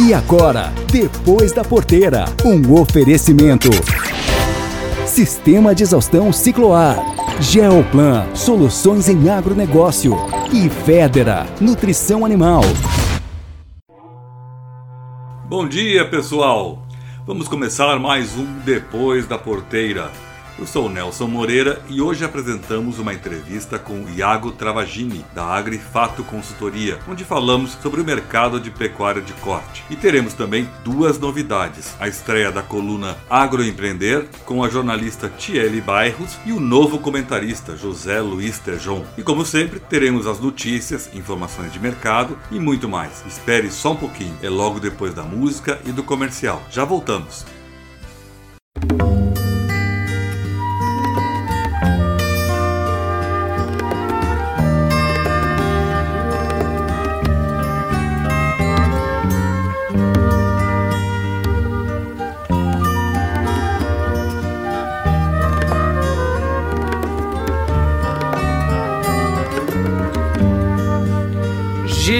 E agora, depois da porteira, um oferecimento. Sistema de exaustão Cicloar. Geoplan, soluções em agronegócio. E Federa, nutrição animal. Bom dia, pessoal. Vamos começar mais um Depois da Porteira. Eu sou Nelson Moreira e hoje apresentamos uma entrevista com Iago Travagini, da Agrifato Consultoria, onde falamos sobre o mercado de pecuária de corte. E teremos também duas novidades: a estreia da coluna Agroempreender com a jornalista Tiele Bairros e o novo comentarista José Luiz Tejon. E como sempre, teremos as notícias, informações de mercado e muito mais. Espere só um pouquinho, é logo depois da música e do comercial. Já voltamos.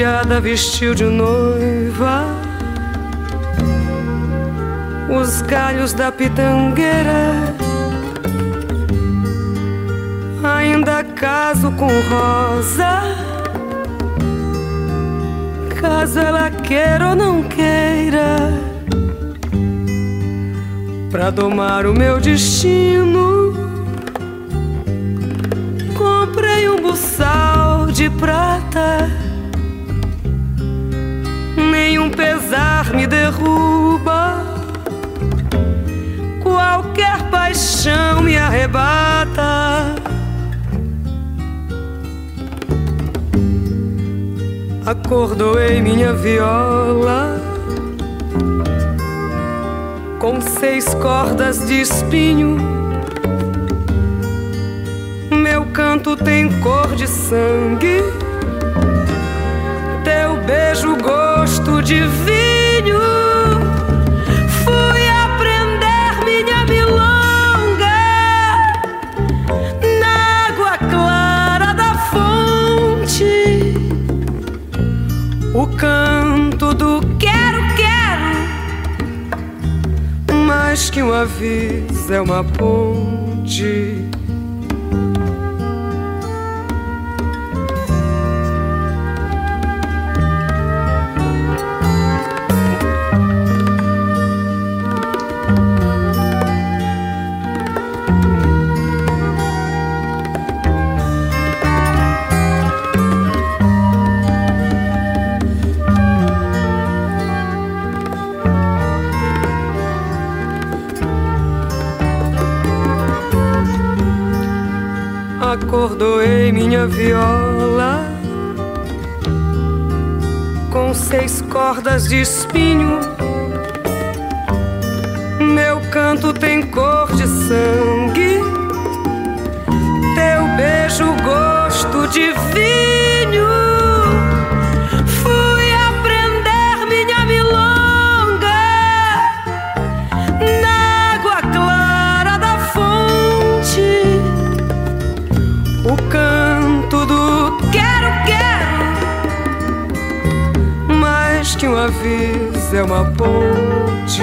Geada vestiu de noiva os galhos da pitangueira. Ainda caso com rosa, caso ela queira ou não queira, pra domar o meu destino. Comprei um buçal de prata nenhum pesar me derruba, qualquer paixão me arrebata. Acordoei minha viola com seis cordas de espinho. Meu canto tem cor de sangue teu beijo gosto de vinho. Fui aprender minha milonga na água clara da fonte. O canto do quero, quero, mais que um aviso é uma ponte. Cordas de espinho. Meu canto tem cor de sangue, teu beijo gosto de vinho. Aviso é uma ponte.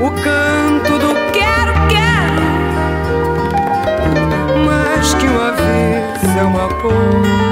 O canto do quero, quero, mais que um aviso é uma ponte.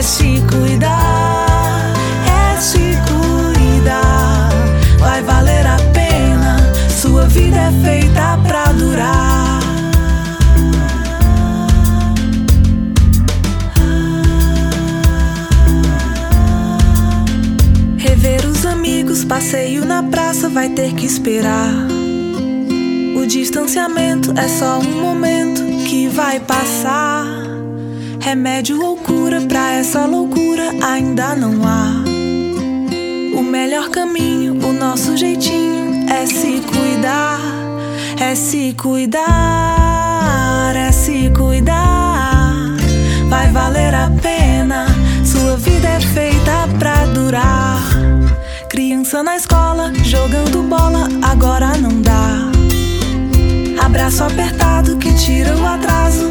É se cuidar, é se cuidar. Vai valer a pena, sua vida é feita pra durar. Rever os amigos, passeio na praça vai ter que esperar. O distanciamento é só um momento que vai passar. Remédio ou cura pra essa loucura ainda não há. O melhor caminho, o nosso jeitinho é se cuidar, é se cuidar, é se cuidar. Vai valer a pena, sua vida é feita pra durar. Criança na escola, jogando bola, agora não dá. Abraço apertado que tira o atraso,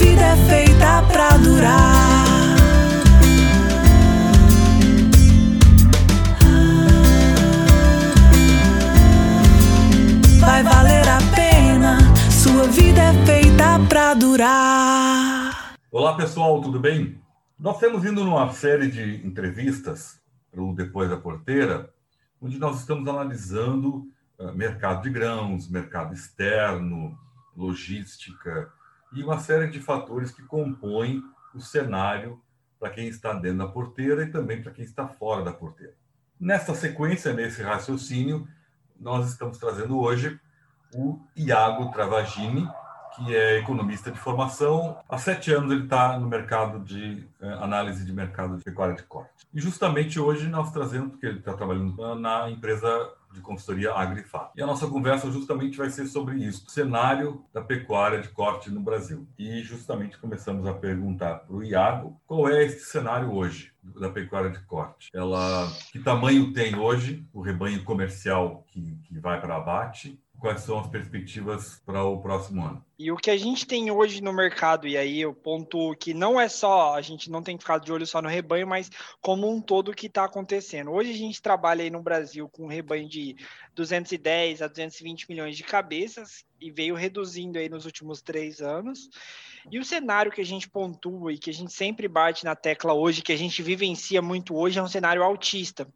vida é feita pra durar. Vai valer a pena, sua vida é feita pra durar. Olá pessoal, tudo bem? Nós temos indo numa série de entrevistas para o Depois da Porteira, onde nós estamos analisando uh, mercado de grãos, mercado externo, logística e uma série de fatores que compõem o cenário para quem está dentro da porteira e também para quem está fora da porteira. Nesta sequência, nesse raciocínio, nós estamos trazendo hoje o Iago Travagini, que é economista de formação. Há sete anos ele está no mercado de eh, análise de mercado de pecuária de corte. E justamente hoje nós trazemos, porque ele está trabalhando na empresa de consultoria Agrifá. E a nossa conversa justamente vai ser sobre isso, o cenário da pecuária de corte no Brasil. E justamente começamos a perguntar para o Iago qual é esse cenário hoje da pecuária de corte. Ela, que tamanho tem hoje o rebanho comercial que, que vai para abate? Quais são as perspectivas para o próximo ano? E o que a gente tem hoje no mercado, e aí o ponto que não é só, a gente não tem que ficar de olho só no rebanho, mas como um todo o que está acontecendo. Hoje a gente trabalha aí no Brasil com um rebanho de 210 a 220 milhões de cabeças e veio reduzindo aí nos últimos três anos. E o cenário que a gente pontua e que a gente sempre bate na tecla hoje, que a gente vivencia muito hoje, é um cenário altista.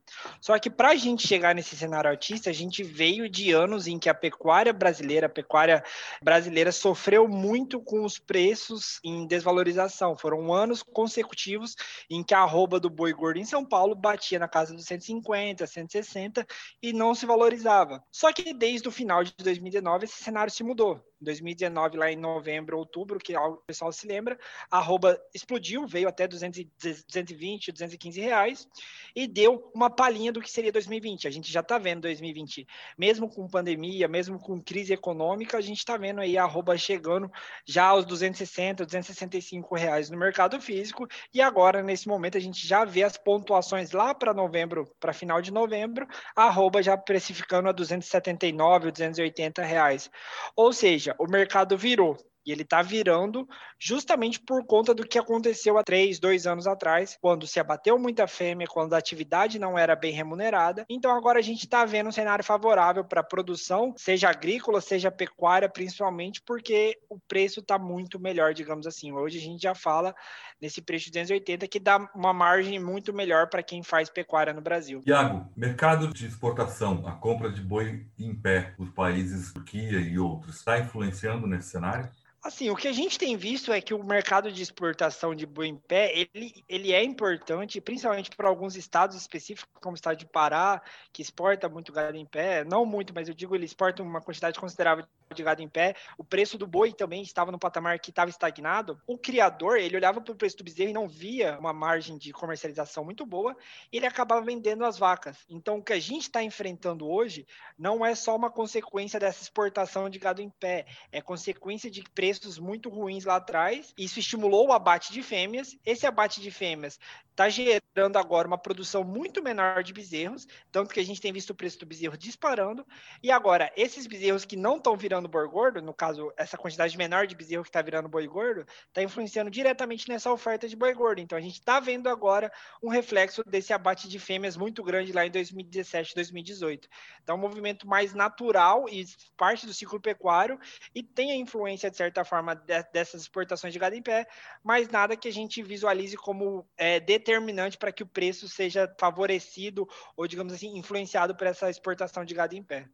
Só que para a gente chegar nesse cenário altista, a gente veio de anos em que a pecuária brasileira, a pecuária brasileira sofreu muito com os preços em desvalorização. Foram anos consecutivos em que a arroba do boi gordo em São Paulo batia na casa dos 150, 160 e não se valorizava. Só que desde o final de 2019 esse cenário se mudou. Em 2019, lá em novembro, outubro, que o pessoal se lembra, a arroba explodiu, veio até 200, 220, 215 reais e deu uma palhinha do que seria 2020. A gente já está vendo 2020, mesmo com pandemia, mesmo com crise econômica, a gente está vendo aí a arroba chegando já aos 260, 265 reais no mercado físico e agora, nesse momento, a gente já vê as pontuações lá para novembro, para final de novembro, a arroba já precificando a 279, 280 reais. Ou seja, o mercado virou. E ele está virando justamente por conta do que aconteceu há três, dois anos atrás, quando se abateu muita fêmea, quando a atividade não era bem remunerada. Então agora a gente está vendo um cenário favorável para a produção, seja agrícola, seja pecuária, principalmente porque o preço está muito melhor, digamos assim. Hoje a gente já fala nesse preço de 280 que dá uma margem muito melhor para quem faz pecuária no Brasil. Iago, mercado de exportação, a compra de boi em pé dos países Turquia e outros, está influenciando nesse cenário? Assim, o que a gente tem visto é que o mercado de exportação de boi em pé, ele, ele é importante, principalmente para alguns estados específicos, como o estado de Pará, que exporta muito gado em pé, não muito, mas eu digo ele exporta uma quantidade considerável de gado em pé, o preço do boi também estava no patamar que estava estagnado. O criador, ele olhava para o preço do bezerro e não via uma margem de comercialização muito boa, ele acabava vendendo as vacas. Então, o que a gente está enfrentando hoje não é só uma consequência dessa exportação de gado em pé, é consequência de preços muito ruins lá atrás. Isso estimulou o abate de fêmeas. Esse abate de fêmeas está gerando agora uma produção muito menor de bezerros, tanto que a gente tem visto o preço do bezerro disparando. E agora, esses bezerros que não estão virando boi gordo, no caso, essa quantidade menor de bezerro que está virando boi gordo, está influenciando diretamente nessa oferta de boi gordo. Então, a gente está vendo agora um reflexo desse abate de fêmeas muito grande lá em 2017, 2018. Então, é um movimento mais natural e parte do ciclo pecuário e tem a influência, de certa forma, de, dessas exportações de gado em pé, mas nada que a gente visualize como é, determinante para que o preço seja favorecido ou, digamos assim, influenciado por essa exportação de gado em pé.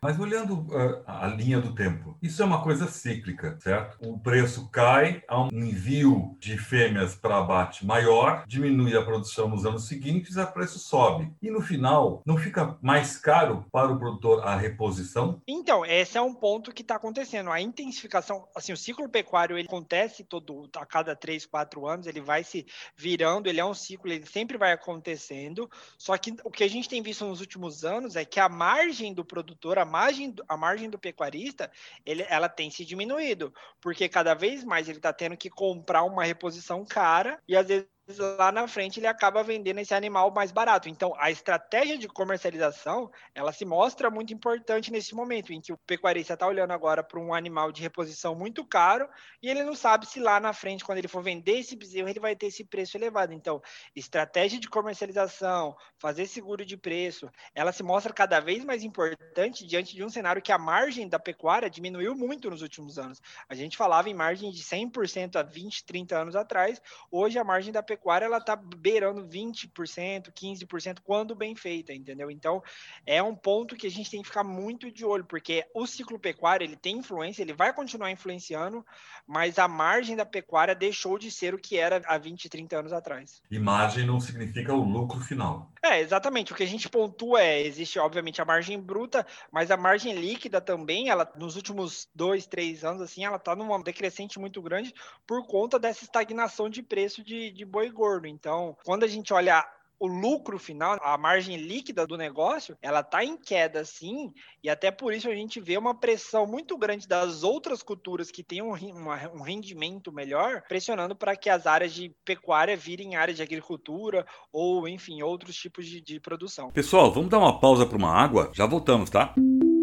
Mas olhando uh, a linha do tempo, isso é uma coisa cíclica, certo? O preço cai, há um envio de fêmeas para abate maior, diminui a produção nos anos seguintes, o preço sobe. E no final, não fica mais caro para o produtor a reposição? Então, esse é um ponto que está acontecendo. A intensificação, assim, o ciclo pecuário ele acontece todo a cada três, quatro anos, ele vai se virando, ele é um ciclo, ele sempre vai acontecendo. Só que o que a gente tem visto nos últimos anos é que a margem do produtor, a margem, a margem do pecuarista, ele, ela tem se diminuído, porque cada vez mais ele está tendo que comprar uma reposição cara e às vezes lá na frente ele acaba vendendo esse animal mais barato. Então, a estratégia de comercialização, ela se mostra muito importante nesse momento, em que o pecuarista está olhando agora para um animal de reposição muito caro e ele não sabe se lá na frente, quando ele for vender esse bezerro, ele vai ter esse preço elevado. Então, estratégia de comercialização, fazer seguro de preço, ela se mostra cada vez mais importante diante de um cenário que a margem da pecuária diminuiu muito nos últimos anos. A gente falava em margem de 100% há 20, 30 anos atrás, hoje a margem da pecuária pecuária ela tá beirando 20%, 15% quando bem feita, entendeu? Então, é um ponto que a gente tem que ficar muito de olho, porque o ciclo pecuário, ele tem influência, ele vai continuar influenciando, mas a margem da pecuária deixou de ser o que era há 20, 30 anos atrás. E margem não significa o lucro final. É, exatamente. O que a gente pontua é, existe obviamente a margem bruta, mas a margem líquida também, ela nos últimos dois, três anos, assim, ela tá numa decrescente muito grande por conta dessa estagnação de preço de, de boi gordo. Então, quando a gente olha o lucro final, a margem líquida do negócio, ela está em queda sim, e até por isso a gente vê uma pressão muito grande das outras culturas que têm um, uma, um rendimento melhor, pressionando para que as áreas de pecuária virem áreas de agricultura ou, enfim, outros tipos de, de produção. Pessoal, vamos dar uma pausa para uma água? Já voltamos, tá?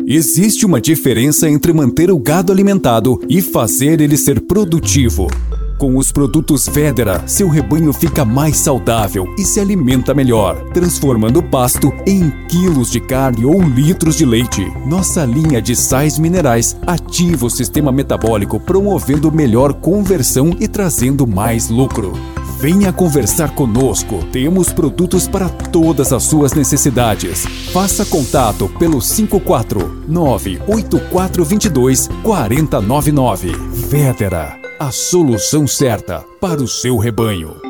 Existe uma diferença entre manter o gado alimentado e fazer ele ser produtivo. Com os produtos Federa, seu rebanho fica mais saudável e se alimenta melhor, transformando o pasto em quilos de carne ou litros de leite. Nossa linha de sais minerais ativa o sistema metabólico, promovendo melhor conversão e trazendo mais lucro. Venha conversar conosco. Temos produtos para todas as suas necessidades. Faça contato pelo 549 8422 4099. Vedera a solução certa para o seu rebanho.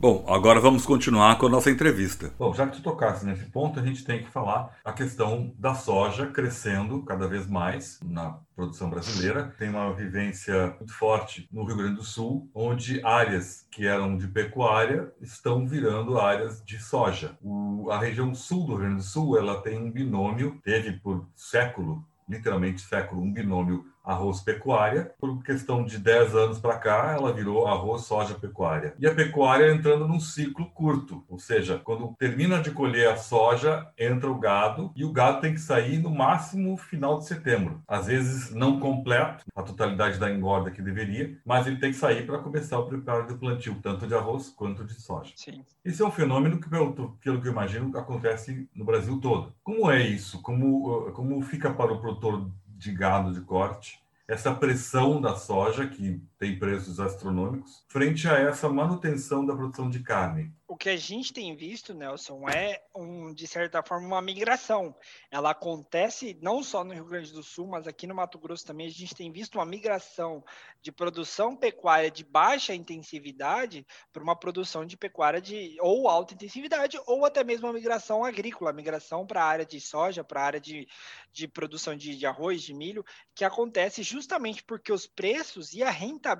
Bom, agora vamos continuar com a nossa entrevista. Bom, já que tu tocasse nesse ponto, a gente tem que falar a questão da soja crescendo cada vez mais na produção brasileira. Tem uma vivência muito forte no Rio Grande do Sul, onde áreas que eram de pecuária estão virando áreas de soja. O, a região sul do Rio Grande do Sul, ela tem um binômio, teve por século, literalmente século, um binômio arroz pecuária. Por questão de 10 anos para cá, ela virou arroz soja pecuária. E a pecuária entrando num ciclo curto, ou seja, quando termina de colher a soja, entra o gado e o gado tem que sair no máximo final de setembro. Às vezes não completo, a totalidade da engorda que deveria, mas ele tem que sair para começar o preparo do plantio, tanto de arroz quanto de soja. Sim. Esse é um fenômeno que, pelo, pelo que eu imagino, acontece no Brasil todo. Como é isso? Como, como fica para o produtor de gado de corte, essa pressão da soja, que tem preços astronômicos, frente a essa manutenção da produção de carne. o que a gente tem visto, Nelson, é um, de certa forma uma migração. Ela acontece não só no Rio Grande do Sul, mas aqui no Mato Grosso também a gente tem visto uma migração de produção pecuária de baixa intensividade para uma produção de pecuária de ou alta intensividade ou até mesmo uma migração agrícola, migração para a área de soja, para a área de, de produção de, de arroz, de milho, que acontece justamente porque os preços e a rentabilidade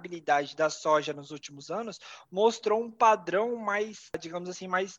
da soja nos últimos anos mostrou um padrão mais, digamos assim, mais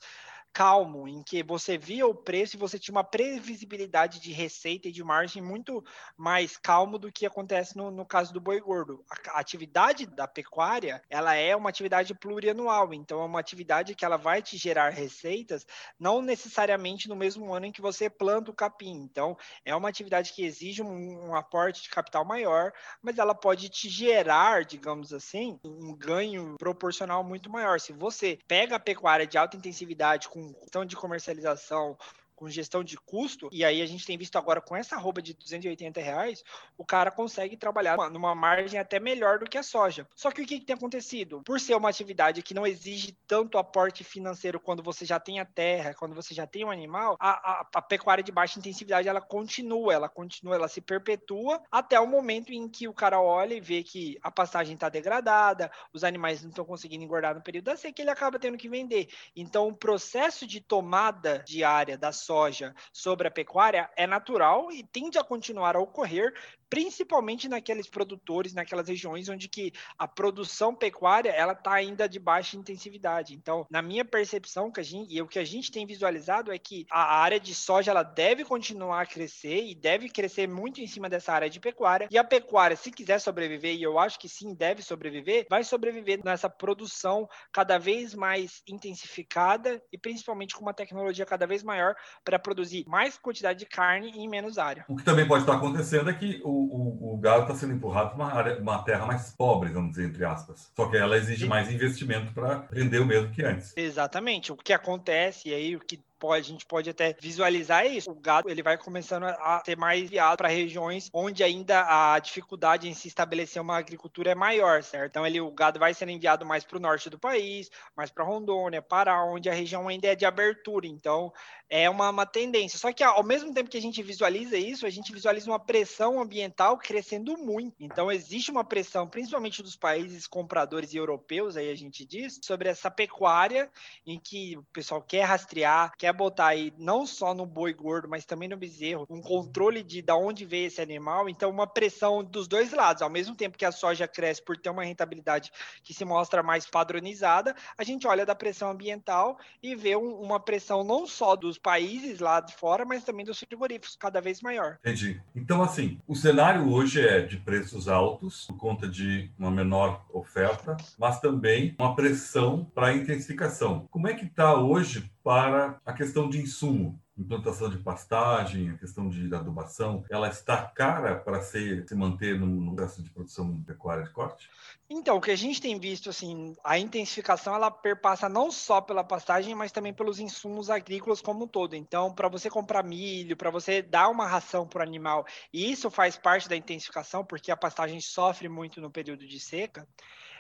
calmo, em que você via o preço e você tinha uma previsibilidade de receita e de margem muito mais calmo do que acontece no, no caso do boi gordo. A, a, atividade da pecuária, ela é uma atividade plurianual, então é uma atividade que ela vai te gerar receitas, não necessariamente no mesmo ano em que você planta o capim. Então, é uma atividade que exige um, um aporte de capital maior, mas ela pode te gerar, digamos assim, um ganho proporcional muito maior. Se você pega a pecuária de alta intensividade com questão de comercialização, com gestão de custo, e aí a gente tem visto agora com essa roupa de 280 reais, o cara consegue trabalhar numa margem até melhor do que a soja. Só que o que, que tem acontecido? Por ser uma atividade que não exige tanto aporte financeiro quando você já tem a terra, quando você já tem o um animal, a, a, a, pecuária de baixa intensividade ela continua, ela continua, ela se perpetua até o momento em que o cara olha e vê que a pastagem está degradada, os animais não estão conseguindo engordar no período da seca, ele acaba tendo que vender. Então, o processo de tomada diária da soja sobre a pecuária é natural e tende a continuar a ocorrer principalmente naqueles produtores, naquelas regiões onde que a produção pecuária ela está ainda de baixa intensividade. Então, na minha percepção, que a gente, e o que a gente tem visualizado é que a área de soja ela deve continuar a crescer e deve crescer muito em cima dessa área de pecuária. E a pecuária, se quiser sobreviver, e eu acho que sim, deve sobreviver, vai sobreviver nessa produção cada vez mais intensificada e principalmente com uma tecnologia cada vez maior para produzir mais quantidade de carne em menos área. O que também pode estar acontecendo é que o o, o gado está sendo empurrado para uma, área, uma terra mais pobre, vamos dizer, entre aspas. Só que ela exige mais investimento para render o mesmo que antes. Exatamente. O que acontece, e aí o que pode, a gente pode até visualizar isso. O gado ele vai começando a ser mais viado para regiões onde ainda a dificuldade em se estabelecer uma agricultura é maior, certo? Então ele, o gado vai sendo enviado mais para o norte do país, mais para Rondônia, Pará, onde a região ainda é de abertura. Então é uma, uma tendência. Só que ao mesmo tempo que a gente visualiza isso, a gente visualiza uma pressão ambiental crescendo muito. Então existe uma pressão, principalmente dos países compradores e europeus, aí a gente diz, sobre essa pecuária em que o pessoal quer rastrear, quer botar aí não só no boi gordo, mas também no bezerro, um controle de da onde veio esse animal, então uma pressão dos dois lados. Ao mesmo tempo que a soja cresce por ter uma rentabilidade que se mostra mais padronizada, a gente olha da pressão ambiental e vê um, uma pressão não só dos países lá de fora, mas também dos frigoríficos cada vez maior. Entendi. Então, assim, o cenário hoje é de preços altos por conta de uma menor oferta, mas também uma pressão para intensificação. Como é que está hoje para a questão de insumo, implantação de pastagem, a questão de adubação, ela está cara para se, manter no, no gasto de produção pecuária de corte? Então, o que a gente tem visto, assim, a intensificação ela perpassa não só pela pastagem, mas também pelos insumos agrícolas como um todo. Então, para você comprar milho, para você dar uma ração para o animal, e isso faz parte da intensificação, porque a pastagem sofre muito no período de seca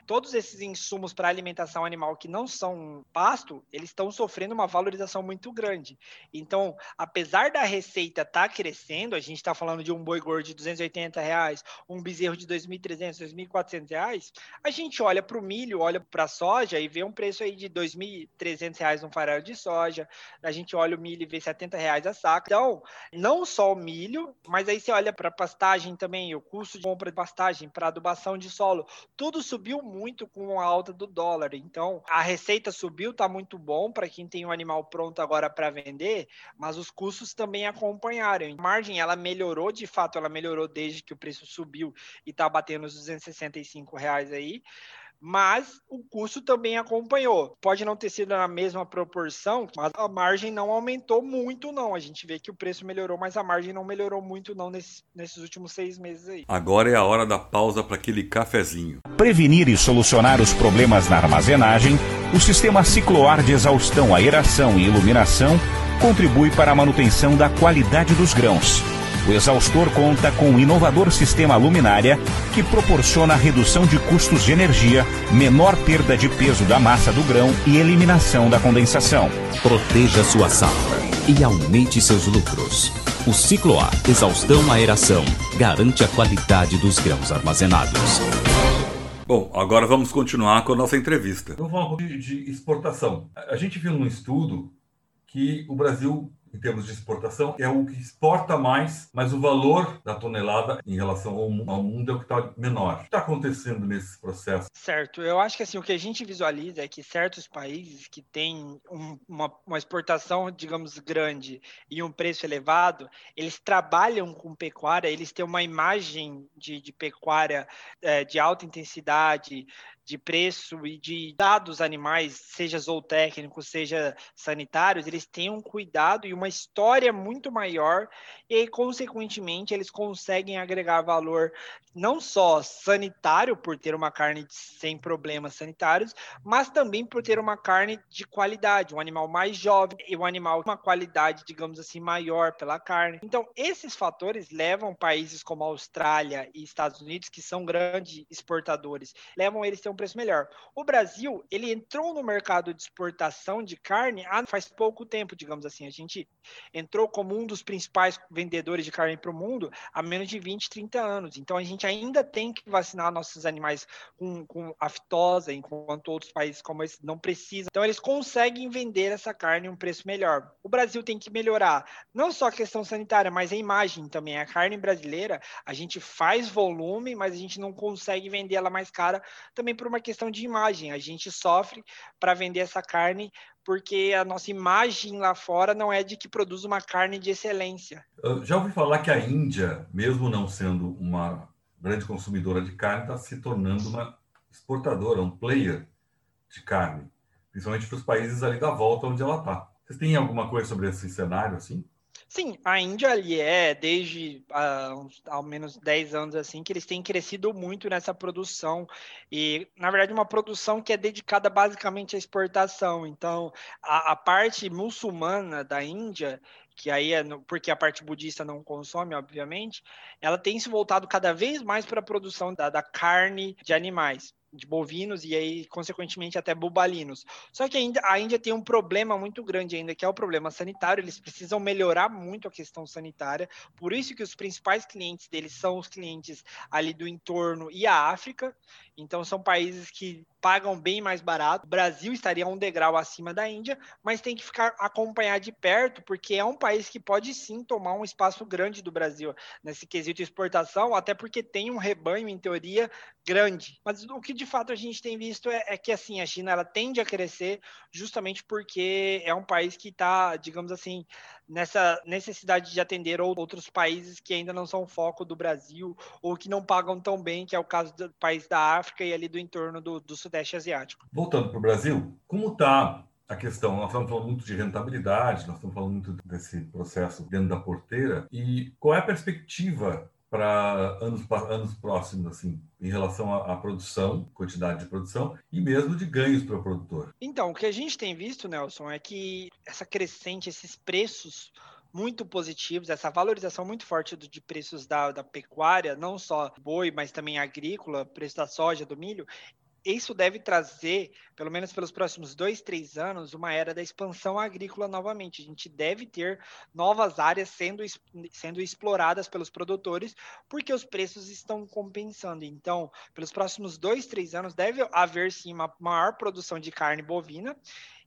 todos esses insumos para alimentação animal que não são pasto, eles estão sofrendo uma valorização muito grande. Então, apesar da receita estar tá crescendo, a gente está falando de um boi gordo de 280 reais, um bezerro de 2.300, 2.400 reais, a gente olha para o milho, olha para a soja e vê um preço aí de 2.300 reais um farelo de soja, a gente olha o milho e vê 70 reais a saca. Então, não só o milho, mas aí você olha para pastagem também, o custo de compra de pastagem, para adubação de solo, tudo subiu muito com a alta do dólar. Então, a receita subiu, tá muito bom para quem tem um animal pronto agora para vender, mas os custos também acompanharam. A margem ela melhorou, de fato, ela melhorou desde que o preço subiu e está batendo os 265 reais aí mas o custo também acompanhou. Pode não ter sido na mesma proporção, mas a margem não aumentou muito, não. A gente vê que o preço melhorou, mas a margem não melhorou muito, não, nesses, nesses últimos seis meses aí. Agora é a hora da pausa para aquele cafezinho. Prevenir e solucionar os problemas na armazenagem, o sistema cicloar de exaustão, aeração e iluminação contribui para a manutenção da qualidade dos grãos O exaustor conta com um inovador sistema luminária que proporciona redução de custos de energia, menor perda de peso da massa do grão e eliminação da condensação. Proteja sua safra e aumente seus lucros. O Ciclo A, exaustão aeração, garante a qualidade dos grãos armazenados. Bom, agora vamos continuar com a nossa entrevista. Vamos falar um pouco de exportação. A gente viu num estudo que o Brasil em termos de exportação, é o que exporta mais, mas o valor da tonelada em relação ao, mundo é o que está menor. O que está acontecendo nesse processo? Certo, eu acho que assim, o que a gente visualiza é que certos países que têm um, uma, uma exportação, digamos, grande e um preço elevado, eles trabalham com pecuária, eles têm uma imagem de, de pecuária é, de alta intensidade, de preço e de dados animais, seja zootécnicos, seja sanitários, eles têm um cuidado e uma história muito maior e, consequentemente, eles conseguem agregar valor não só sanitário, por ter uma carne sem problemas sanitários, mas também por ter uma carne de qualidade, um animal mais jovem e um animal com uma qualidade, digamos assim, maior pela carne. Então, esses fatores levam países como Austrália e Estados Unidos, que são grandes exportadores, levam eles a um preço melhor. O Brasil, ele entrou no mercado de exportação de carne há faz pouco tempo, digamos assim. A gente entrou como um dos principais vendedores de carne para o mundo há menos de 20, 30 anos. Então a gente ainda tem que vacinar nossos animais com, com aftosa, enquanto outros países como esse não precisam. Então eles conseguem vender essa carne a um preço melhor. O Brasil tem que melhorar não só a questão sanitária, mas a imagem também. A carne brasileira, a gente faz volume, mas a gente não consegue vender ela mais cara também por uma questão de imagem. A gente sofre para vender essa carne porque a nossa imagem lá fora não é de que produz uma carne de excelência. Eu já ouvi falar que a Índia, mesmo não sendo uma grande consumidora de carne, está se tornando uma exportadora, um player de carne, principalmente para os países ali da volta onde ela está. Vocês têm alguma coisa sobre esse cenário assim? Sim, a Índia ali é desde uh, uns, ao menos 10 anos assim que eles têm crescido muito nessa produção e na verdade uma produção que é dedicada basicamente à exportação. Então a, a parte muçulmana da Índia que aí é no, porque a parte budista não consome, obviamente, ela tem se voltado cada vez mais para a produção da, da carne de animais de bovinos e aí, consequentemente, até bubalinos. Só que ainda, a Índia tem um problema muito grande ainda, que é o problema sanitário. Eles precisam melhorar muito a questão sanitária. Por isso que os principais clientes deles são os clientes ali do entorno e a África. Então, são países que pagam bem mais barato. O Brasil estaria um degrau acima da Índia, mas tem que ficar acompanhar de perto, porque é um país que pode sim tomar um espaço grande do Brasil nesse quesito exportação, até porque tem um rebanho, em teoria, grande. Mas o que de fato a gente tem visto é, é que assim a China ela tende a crescer justamente porque é um país que está, digamos assim, nessa necessidade de atender outros países que ainda não são foco do Brasil ou que não pagam tão bem, que é o caso do país da África e ali do entorno do, do Sudeste Asiático. Voltando para o Brasil, como está a questão, nós estamos falando muito de rentabilidade, nós estamos falando muito desse processo dentro da porteira, e qual é a perspectiva para anos, anos próximos, assim, em relação à, à, produção, quantidade de produção e mesmo de ganhos para o produtor? Então, o que a gente tem visto, Nelson, é que essa crescente, esses preços muito positivos, essa valorização muito forte de preços da, da pecuária, não só boi, mas também agrícola, preço da soja, do milho, isso deve trazer, pelo menos pelos próximos dois, três anos, uma era da expansão agrícola novamente. A gente deve ter novas áreas sendo, sendo exploradas pelos produtores, porque os preços estão compensando. Então, pelos próximos dois, três anos, deve haver sim uma maior produção de carne bovina.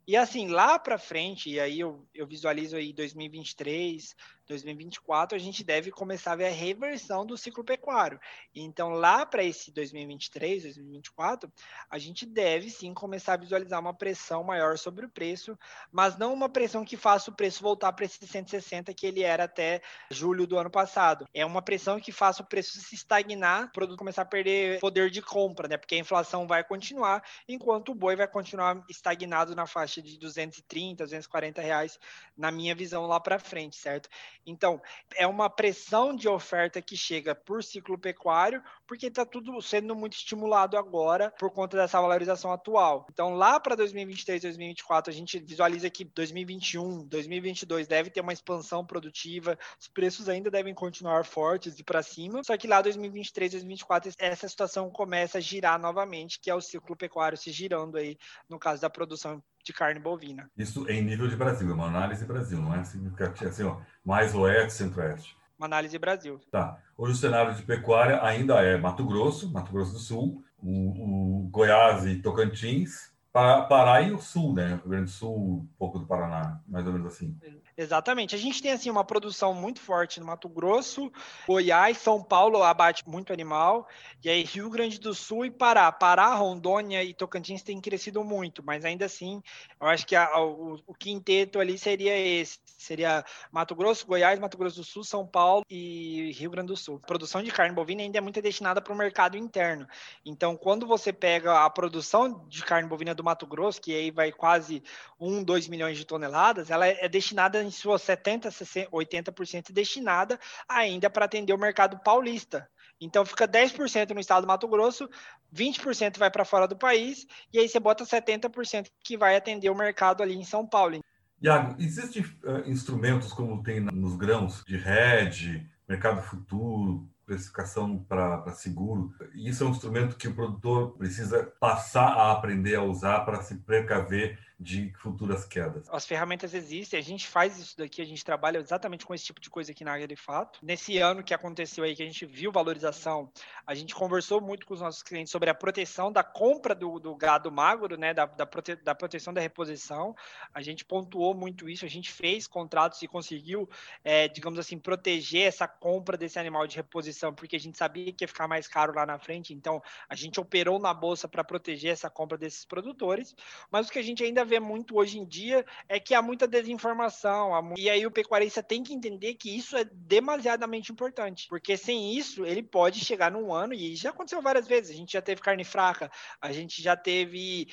E assim, lá para frente, e aí eu, eu visualizo aí 2023, 2024 a gente deve começar a ver a reversão do ciclo pecuário. Então, lá para esse 2023, 2024, a gente deve sim começar a visualizar uma pressão maior sobre o preço, mas não uma pressão que faça o preço voltar para esse 160 que ele era até julho do ano passado. É uma pressão que faça o preço se estagnar, o produto começar a perder poder de compra, né? Porque a inflação vai continuar, enquanto o boi vai continuar estagnado na faixa de 230, 240 reais, na minha visão lá para frente, certo? Então, é uma pressão de oferta que chega por ciclo pecuário, porque está tudo sendo muito estimulado agora por conta dessa valorização atual. Então, lá para 2023, 2024, a gente visualiza que 2021, 2022 deve ter uma expansão produtiva, os preços ainda devem continuar fortes e para cima, só que lá 2023, 2024, essa situação começa a girar novamente, que é o ciclo pecuário se girando aí, no caso da produção de carne bovina. Isso em nível de Brasil, é uma análise Brasil, não é significativo assim, ó, mais oeste, centro-oeste. Uma análise Brasil. Tá. Hoje o cenário de pecuária ainda é Mato Grosso, Mato Grosso do Sul, o, o Goiás e Tocantins, Pará e o Sul, né? Rio Grande do Sul, um pouco do Paraná, mais ou menos assim. Exatamente. A gente tem assim uma produção muito forte no Mato Grosso, Goiás, São Paulo abate muito animal, e aí Rio Grande do Sul e Pará. Pará, Rondônia e Tocantins têm crescido muito, mas ainda assim, eu acho que a, o, o, quinteto ali seria esse, seria Mato Grosso, Goiás, Mato Grosso do Sul, São Paulo e Rio Grande do Sul. A produção de carne bovina ainda é muito destinada para o mercado interno. Então, quando você pega a produção de carne bovina do Mato Grosso, que aí vai quase 1, 2 milhões de toneladas, ela é destinada em sua 70%, 80% destinada ainda para atender o mercado paulista. Então fica 10% no estado do Mato Grosso, 20% vai para fora do país, e aí você bota 70% que vai atender o mercado ali em São Paulo. Iago, existem uh, instrumentos como tem nos grãos de hedge, mercado futuro, precificação para seguro. Isso é um instrumento que o produtor precisa passar a aprender a usar para se precaver de futuras quedas. As ferramentas existem, a gente faz isso daqui, a gente trabalha exatamente com esse tipo de coisa aqui na área de fato. Nesse ano que aconteceu aí, que a gente viu valorização, a gente conversou muito com os nossos clientes sobre a proteção da compra do, do gado magro, né, da, da, prote, da proteção da reposição. A gente pontuou muito isso, a gente fez contratos e conseguiu, é, digamos assim, proteger essa compra desse animal de reposição, porque a gente sabia que ia ficar mais caro lá na frente, então a gente operou na bolsa para proteger essa compra desses produtores, mas o que a gente ainda vê muito hoje em dia é que há muita desinformação. E aí o pecuarista tem que entender que isso é demasiadamente importante. Porque sem isso, ele pode chegar num ano, e já aconteceu várias vezes. A gente já teve carne fraca, a gente já teve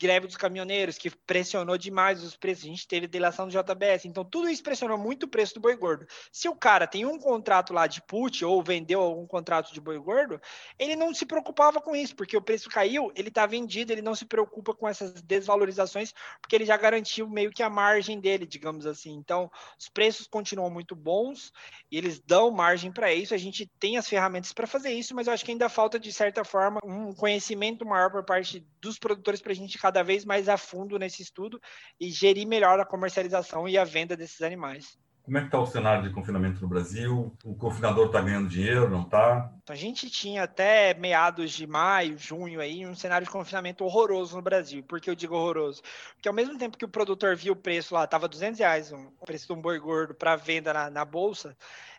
greve dos caminhoneiros, que pressionou demais os preços. A gente teve delação do JBS. Então, tudo isso pressionou muito o preço do boi gordo. Se o cara tem um contrato lá de put ou vendeu algum contrato de boi gordo, ele não se preocupava com isso, porque o preço caiu, ele está vendido, ele não se preocupa com essas desvalorizações, porque ele já garantiu meio que a margem dele, digamos assim. Então, os preços continuam muito bons e eles dão margem para isso. A gente tem as ferramentas para fazer isso, mas eu acho que ainda falta, de certa forma, um conhecimento maior por parte dos produtores para a gente cada vez mais a fundo nesse estudo e gerir melhor a comercialização e a venda desses animais. Como é que está o cenário de confinamento no Brasil? O confinador está ganhando dinheiro, não está? A gente tinha até meados de maio, junho aí, um cenário de confinamento horroroso no Brasil. Por que eu digo horroroso? Porque ao mesmo tempo que o produtor viu o preço lá, estava 200 reais o preço de um boi gordo para venda na, na bolsa,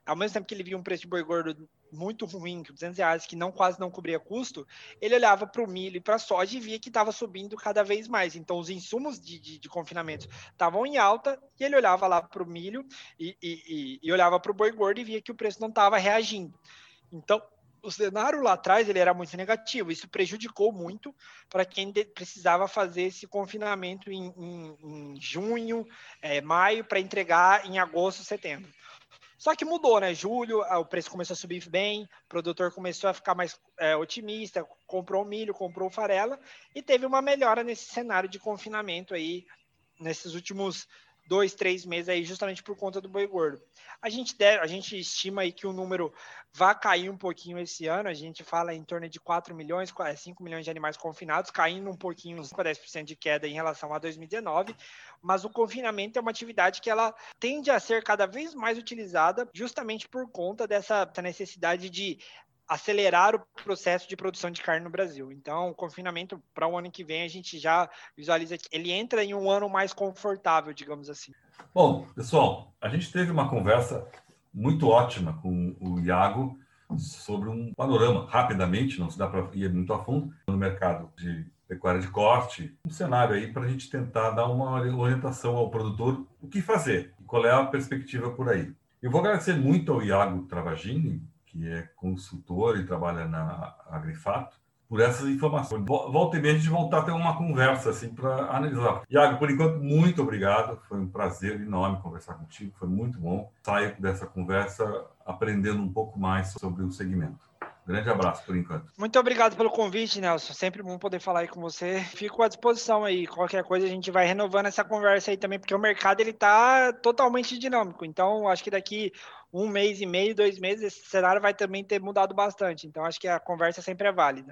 ao mesmo tempo que ele via um preço de boi gordo muito ruim, que 200 reais, que não quase não cobria custo, ele olhava para o milho e para a soja e via que estava subindo cada vez mais. Então, os insumos de, de, de confinamento estavam em alta e ele olhava lá para o milho e, e, e, e olhava para o boi gordo e via que o preço não estava reagindo. Então, o cenário lá atrás ele era muito negativo. Isso prejudicou muito para quem precisava fazer esse confinamento em, em, em junho, é, maio, para entregar em agosto, setembro. Só que mudou, né? Julho, o preço começou a subir bem, o produtor começou a ficar mais é, otimista, comprou milho, comprou farela e teve uma melhora nesse cenário de confinamento aí nesses últimos dois, três meses aí, justamente por conta do boi gordo. A gente, deve, a gente estima aí que o número vai cair um pouquinho esse ano, a gente fala em torno de 4 milhões, 5 milhões de animais confinados, caindo um pouquinho, 5 a 10% de queda em relação a 2019, mas o confinamento é uma atividade que ela tende a ser cada vez mais utilizada justamente por conta dessa necessidade de acelerar o processo de produção de carne no Brasil. Então, o confinamento para o ano que vem a gente já visualiza que ele entra em um ano mais confortável, digamos assim. Bom, pessoal, a gente teve uma conversa muito ótima com o Iago sobre um panorama, rapidamente, não se dá para ir muito a fundo, no mercado de pecuária de corte, um cenário aí para a gente tentar dar uma orientação ao produtor, o que fazer, qual é a perspectiva por aí. Eu vou agradecer muito ao Iago Travagini que é consultor e trabalha na Agrifato, por essas informações. Volta e meia a gente voltar a ter uma conversa assim para analisar. Iago, por enquanto, muito obrigado. Foi um prazer enorme conversar contigo, foi muito bom. Saio dessa conversa aprendendo um pouco mais sobre o segmento. Grande abraço por enquanto. Muito obrigado pelo convite, Nelson. Sempre bom poder falar aí com você. Fico à disposição aí. Qualquer coisa a gente vai renovando essa conversa aí também, porque o mercado ele tá totalmente dinâmico. Então, acho que daqui um mês e meio, dois meses, esse cenário vai também ter mudado bastante. Então, acho que a conversa sempre é válida.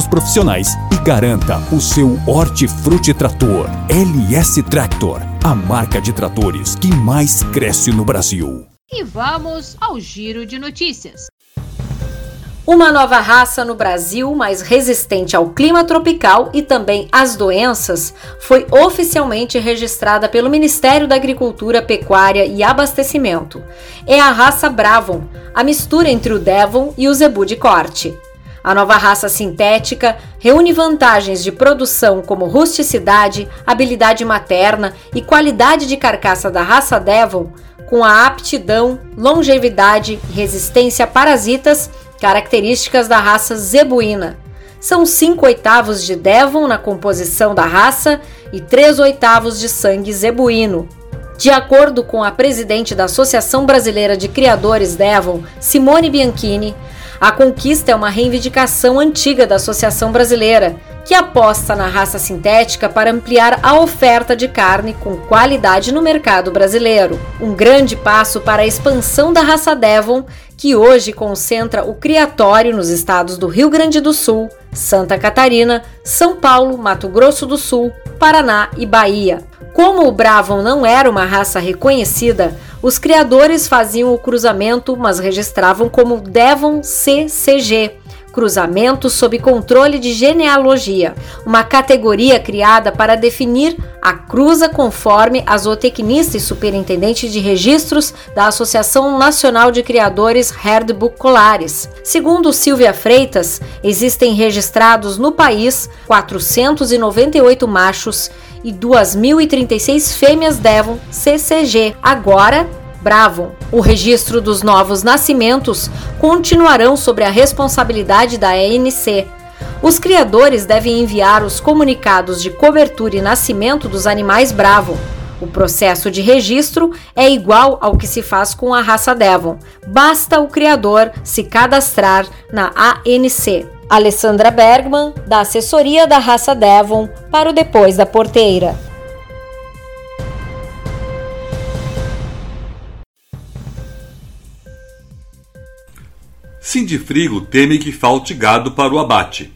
profissionais e garanta o seu Hortifruti Trator. LS Tractor, a marca de tratores que mais cresce no Brasil. E vamos ao giro de notícias. Uma nova raça no Brasil mais resistente ao clima tropical e também às doenças foi oficialmente registrada pelo Ministério da Agricultura, Pecuária e Abastecimento. É a raça Bravon, a mistura entre o Devon e o Zebu de corte. A nova raça sintética reúne vantagens de produção como rusticidade, habilidade materna e qualidade de carcaça da raça Devon, com a aptidão, longevidade e resistência a parasitas características da raça zebuína. São 5 oitavos de Devon na composição da raça e 3 oitavos de sangue zebuíno. De acordo com a presidente da Associação Brasileira de Criadores Devon, Simone Bianchini, a conquista é uma reivindicação antiga da Associação Brasileira, que aposta na raça sintética para ampliar a oferta de carne com qualidade no mercado brasileiro. Um grande passo para a expansão da raça Devon, que hoje concentra o criatório nos estados do Rio Grande do Sul, Santa Catarina, São Paulo, Mato Grosso do Sul, Paraná e Bahia. Como o Bravon não era uma raça reconhecida, os criadores faziam o cruzamento, mas registravam como Devon CCG, cruzamento sob controle de genealogia, uma categoria criada para definir a cruza conforme a zootecnista e superintendente de registros da Associação Nacional de Criadores Herdbook Colares. Segundo Silvia Freitas, existem registrados no país 498 machos e 2.036 fêmeas Devon CCG. Agora, Bravo, o registro dos novos nascimentos continuarão sobre a responsabilidade da ANC. Os criadores devem enviar os comunicados de cobertura e nascimento dos animais Bravo. O processo de registro é igual ao que se faz com a raça Devon. Basta o criador se cadastrar na ANC. Alessandra Bergman, da assessoria da raça Devon, para o Depois da Porteira. Sindifrigo teme que falte gado para o abate.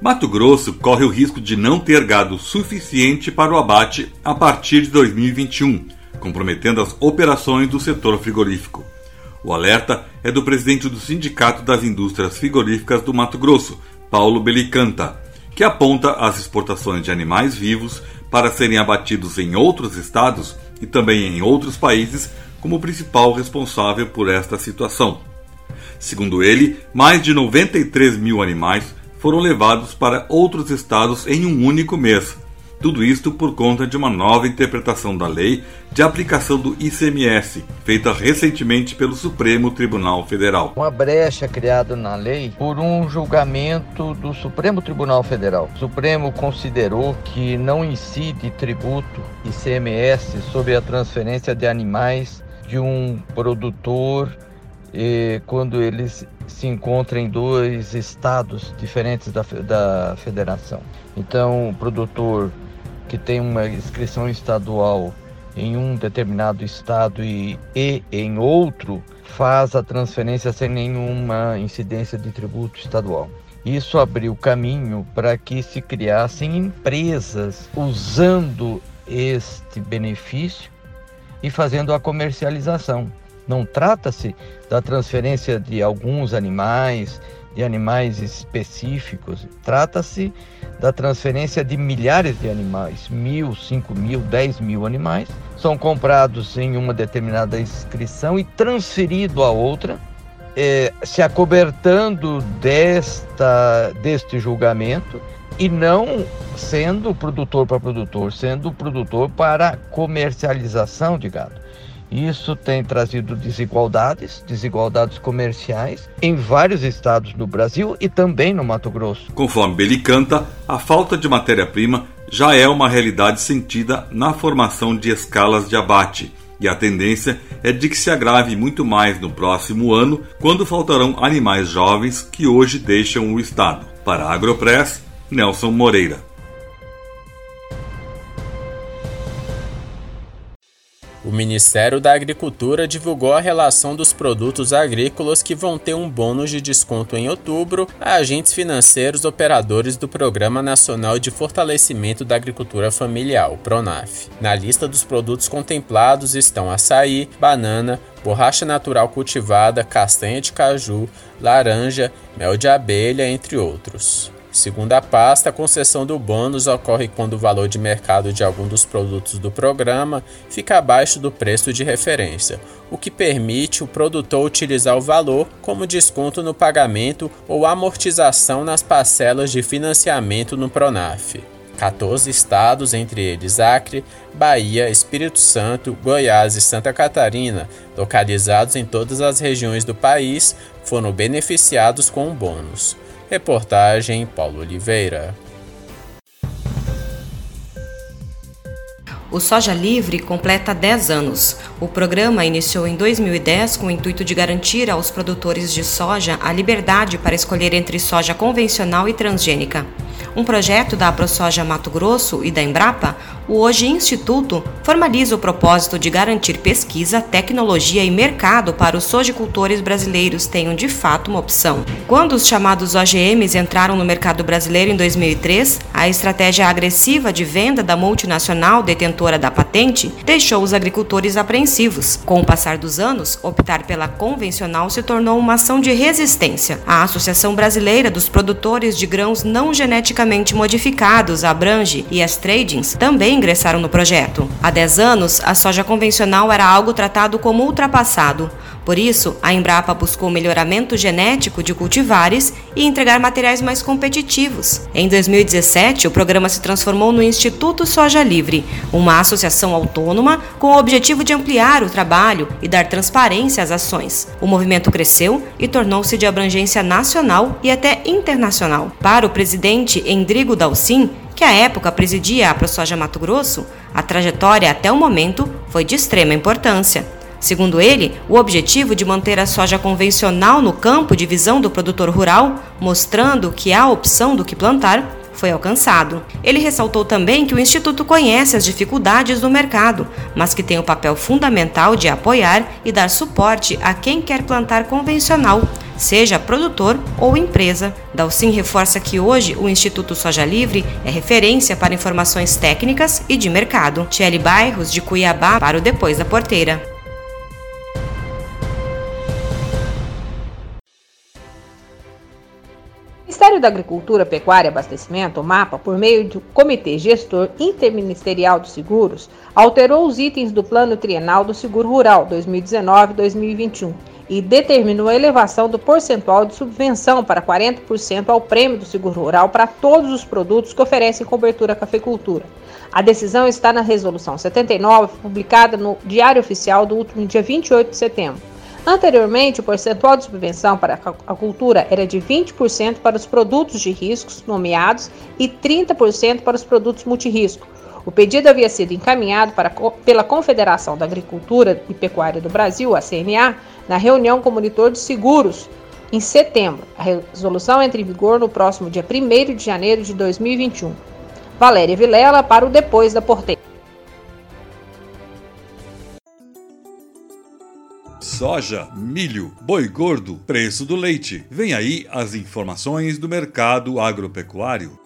Mato Grosso corre o risco de não ter gado suficiente para o abate a partir de 2021, comprometendo as operações do setor frigorífico. O alerta é do presidente do Sindicato das Indústrias Frigoríficas do Mato Grosso, Paulo Belicanta, que aponta as exportações de animais vivos para serem abatidos em outros estados e também em outros países como principal responsável por esta situação. Segundo ele, mais de 93 mil animais foram levados para outros estados em um único mês. Tudo isto por conta de uma nova interpretação da lei de aplicação do ICMS, feita recentemente pelo Supremo Tribunal Federal. Uma brecha criada na lei por um julgamento do Supremo Tribunal Federal. O Supremo considerou que não incide tributo ICMS sobre a transferência de animais de um produtor quando eles se encontram em dois estados diferentes da, da federação. Então, o produtor que tem uma inscrição estadual em um determinado estado e, e em outro faz a transferência sem nenhuma incidência de tributo estadual. Isso abriu caminho para que se criassem empresas usando este benefício e fazendo a comercialização. Não trata-se da transferência de alguns animais, de animais específicos. Trata-se da transferência de milhares de animais, mil, cinco mil, dez mil animais, são comprados em uma determinada inscrição e transferido a outra, é, se acobertando desta, deste julgamento e não sendo produtor para produtor, sendo produtor para comercialização de gado. Isso tem trazido desigualdades, desigualdades comerciais em vários estados do Brasil e também no Mato Grosso. Conforme Beli canta, a falta de matéria-prima já é uma realidade sentida na formação de escalas de abate e a tendência é de que se agrave muito mais no próximo ano, quando faltarão animais jovens que hoje deixam o estado. Para a Agropress, Nelson Moreira. O Ministério da Agricultura divulgou a relação dos produtos agrícolas que vão ter um bônus de desconto em outubro a agentes financeiros operadores do Programa Nacional de Fortalecimento da Agricultura Familiar, PRONAF. Na lista dos produtos contemplados estão açaí, banana, borracha natural cultivada, castanha de caju, laranja, mel de abelha, entre outros. Segundo a pasta, a concessão do bônus ocorre quando o valor de mercado de algum dos produtos do programa fica abaixo do preço de referência, o que permite o produtor utilizar o valor como desconto no pagamento ou amortização nas parcelas de financiamento no Pronaf. 14 estados, entre eles Acre, Bahia, Espírito Santo, Goiás e Santa Catarina, localizados em todas as regiões do país, foram beneficiados com o bônus. Reportagem Paulo Oliveira. O Soja Livre completa 10 anos. O programa iniciou em 2010 com o intuito de garantir aos produtores de soja a liberdade para escolher entre soja convencional e transgênica. Um projeto da AproSoja Mato Grosso e da Embrapa, o Hoje Instituto formaliza o propósito de garantir pesquisa, tecnologia e mercado para os sojicultores brasileiros tenham de fato uma opção. Quando os chamados OGMs entraram no mercado brasileiro em 2003, a estratégia agressiva de venda da multinacional detentora da patente deixou os agricultores apreensivos. Com o passar dos anos, optar pela convencional se tornou uma ação de resistência. A Associação Brasileira dos Produtores de Grãos Não Geneticamente Modificados, a Abrange, e as Tradings também ingressaram no projeto. Há 10 anos, a soja convencional era algo tratado como ultrapassado. Por isso, a Embrapa buscou melhoramento genético de cultivares e entregar materiais mais competitivos. Em 2017, o programa se transformou no Instituto Soja Livre, uma associação autônoma com o objetivo de ampliar o trabalho e dar transparência às ações. O movimento cresceu e tornou-se de abrangência nacional e até internacional. Para o presidente Endrigo Dalcin, que à época presidia a ProSoja Mato Grosso, a trajetória até o momento foi de extrema importância. Segundo ele, o objetivo de manter a soja convencional no campo de visão do produtor rural, mostrando que há opção do que plantar, foi alcançado. Ele ressaltou também que o Instituto conhece as dificuldades do mercado, mas que tem o papel fundamental de apoiar e dar suporte a quem quer plantar convencional, seja produtor ou empresa. Dalcin reforça que hoje o Instituto Soja Livre é referência para informações técnicas e de mercado. Tiele Bairros, de Cuiabá, para o Depois da Porteira. Ministério da Agricultura, Pecuária e Abastecimento, o MAPA, por meio do Comitê Gestor Interministerial dos Seguros, alterou os itens do Plano Trienal do Seguro Rural 2019-2021 e determinou a elevação do percentual de subvenção para 40% ao prêmio do seguro rural para todos os produtos que oferecem cobertura à cafeicultura. A decisão está na Resolução 79, publicada no Diário Oficial do último dia 28 de setembro. Anteriormente, o percentual de subvenção para a cultura era de 20% para os produtos de riscos nomeados e 30% para os produtos multirisco. O pedido havia sido encaminhado para, pela Confederação da Agricultura e Pecuária do Brasil, a CNA, na reunião com o monitor de seguros em setembro. A resolução entra em vigor no próximo dia 1 de janeiro de 2021. Valéria Vilela para o Depois da Porteira. Soja, milho, boi gordo, preço do leite. Vem aí as informações do mercado agropecuário.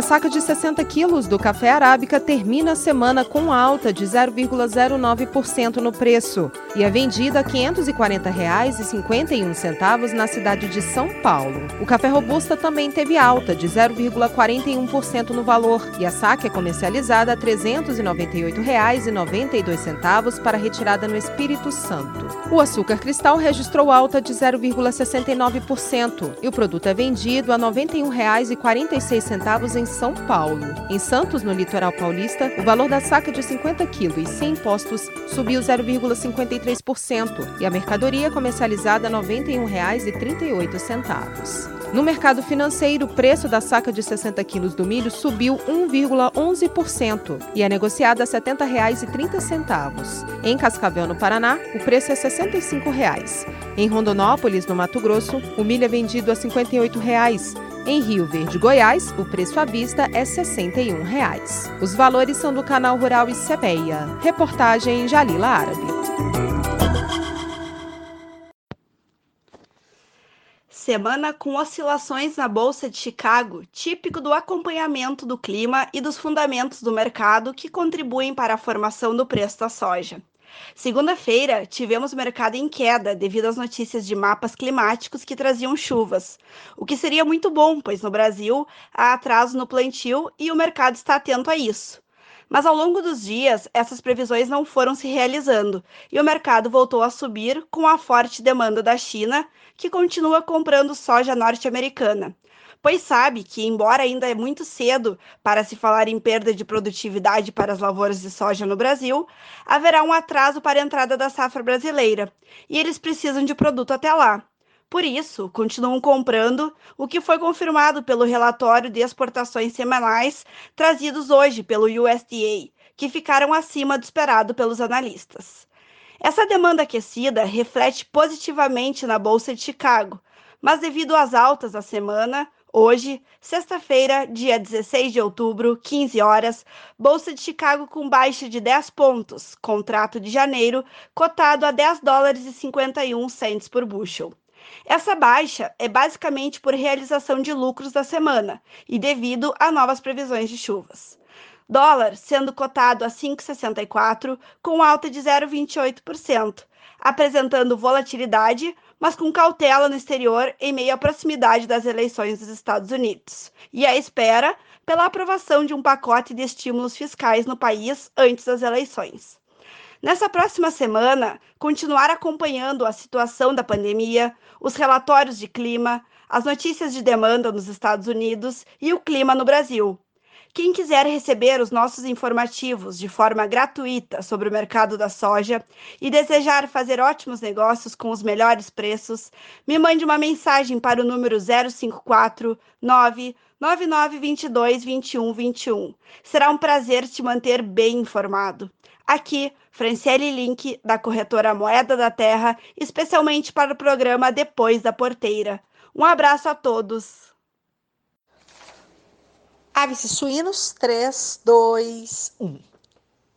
A saca de 60 quilos do café arábica termina a semana com alta de 0,09% no preço e é vendida a R$ 540,51 na cidade de São Paulo. O café robusta também teve alta de 0,41% no valor e a saca é comercializada a R$ 398,92 para retirada no Espírito Santo. O açúcar cristal registrou alta de 0,69% e o produto é vendido a R$ 91,46 em São Paulo. Em Santos, no litoral paulista, o valor da saca de 50 quilos sem impostos subiu 0,53% e a mercadoria comercializada R$ 91,38. No mercado financeiro, o preço da saca de 60 quilos do milho subiu 1,11% e é negociado a R$ 70,30. Em Cascavel, no Paraná, o preço é 65 reais. Em Rondonópolis, no Mato Grosso, o milho é vendido a 58 reais. Em Rio Verde, Goiás, o preço à vista é 61 reais. Os valores são do canal Rural e Cepeia. Reportagem Jalila Árabe. Semana com oscilações na Bolsa de Chicago, típico do acompanhamento do clima e dos fundamentos do mercado que contribuem para a formação do preço da soja. Segunda-feira, tivemos o mercado em queda devido às notícias de mapas climáticos que traziam chuvas, o que seria muito bom, pois no Brasil há atraso no plantio e o mercado está atento a isso. Mas ao longo dos dias, essas previsões não foram se realizando e o mercado voltou a subir com a forte demanda da China, que continua comprando soja norte-americana. Pois sabe que, embora ainda é muito cedo para se falar em perda de produtividade para as lavouras de soja no Brasil, haverá um atraso para a entrada da safra brasileira e eles precisam de produto até lá. Por isso, continuam comprando, o que foi confirmado pelo relatório de exportações semanais trazidos hoje pelo USDA, que ficaram acima do esperado pelos analistas. Essa demanda aquecida reflete positivamente na Bolsa de Chicago, mas devido às altas da semana, hoje, sexta-feira, dia 16 de outubro, 15 horas, Bolsa de Chicago com baixa de 10 pontos, contrato de janeiro cotado a 10 dólares e 51 cents por bushel. Essa baixa é basicamente por realização de lucros da semana e devido a novas previsões de chuvas. Dólar sendo cotado a 5,64 com alta de 0,28%, apresentando volatilidade, mas com cautela no exterior em meio à proximidade das eleições dos Estados Unidos e à espera pela aprovação de um pacote de estímulos fiscais no país antes das eleições. Nessa próxima semana, continuar acompanhando a situação da pandemia, os relatórios de clima, as notícias de demanda nos Estados Unidos e o clima no Brasil. Quem quiser receber os nossos informativos de forma gratuita sobre o mercado da soja e desejar fazer ótimos negócios com os melhores preços, me mande uma mensagem para o número 054 99922 2121. Será um prazer te manter bem informado. Aqui, Franciele Link, da corretora Moeda da Terra, especialmente para o programa Depois da Porteira. Um abraço a todos. Aves e suínos, 3, 2, 1.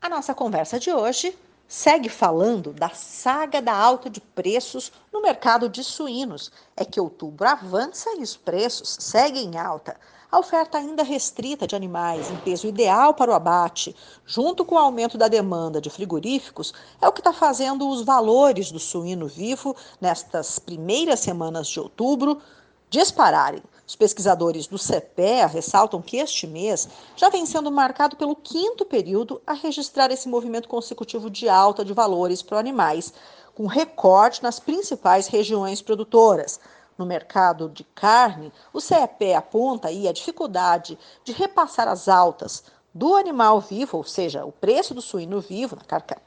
A nossa conversa de hoje segue falando da saga da alta de preços no mercado de suínos. É que outubro avança e os preços seguem em alta. A oferta ainda restrita de animais em peso ideal para o abate, junto com o aumento da demanda de frigoríficos, é o que está fazendo os valores do suíno vivo nestas primeiras semanas de outubro dispararem. Os pesquisadores do CEPEA ressaltam que este mês já vem sendo marcado pelo quinto período a registrar esse movimento consecutivo de alta de valores para animais, com recorte nas principais regiões produtoras. No mercado de carne, o CEP aponta aí a dificuldade de repassar as altas do animal vivo, ou seja, o preço do suíno vivo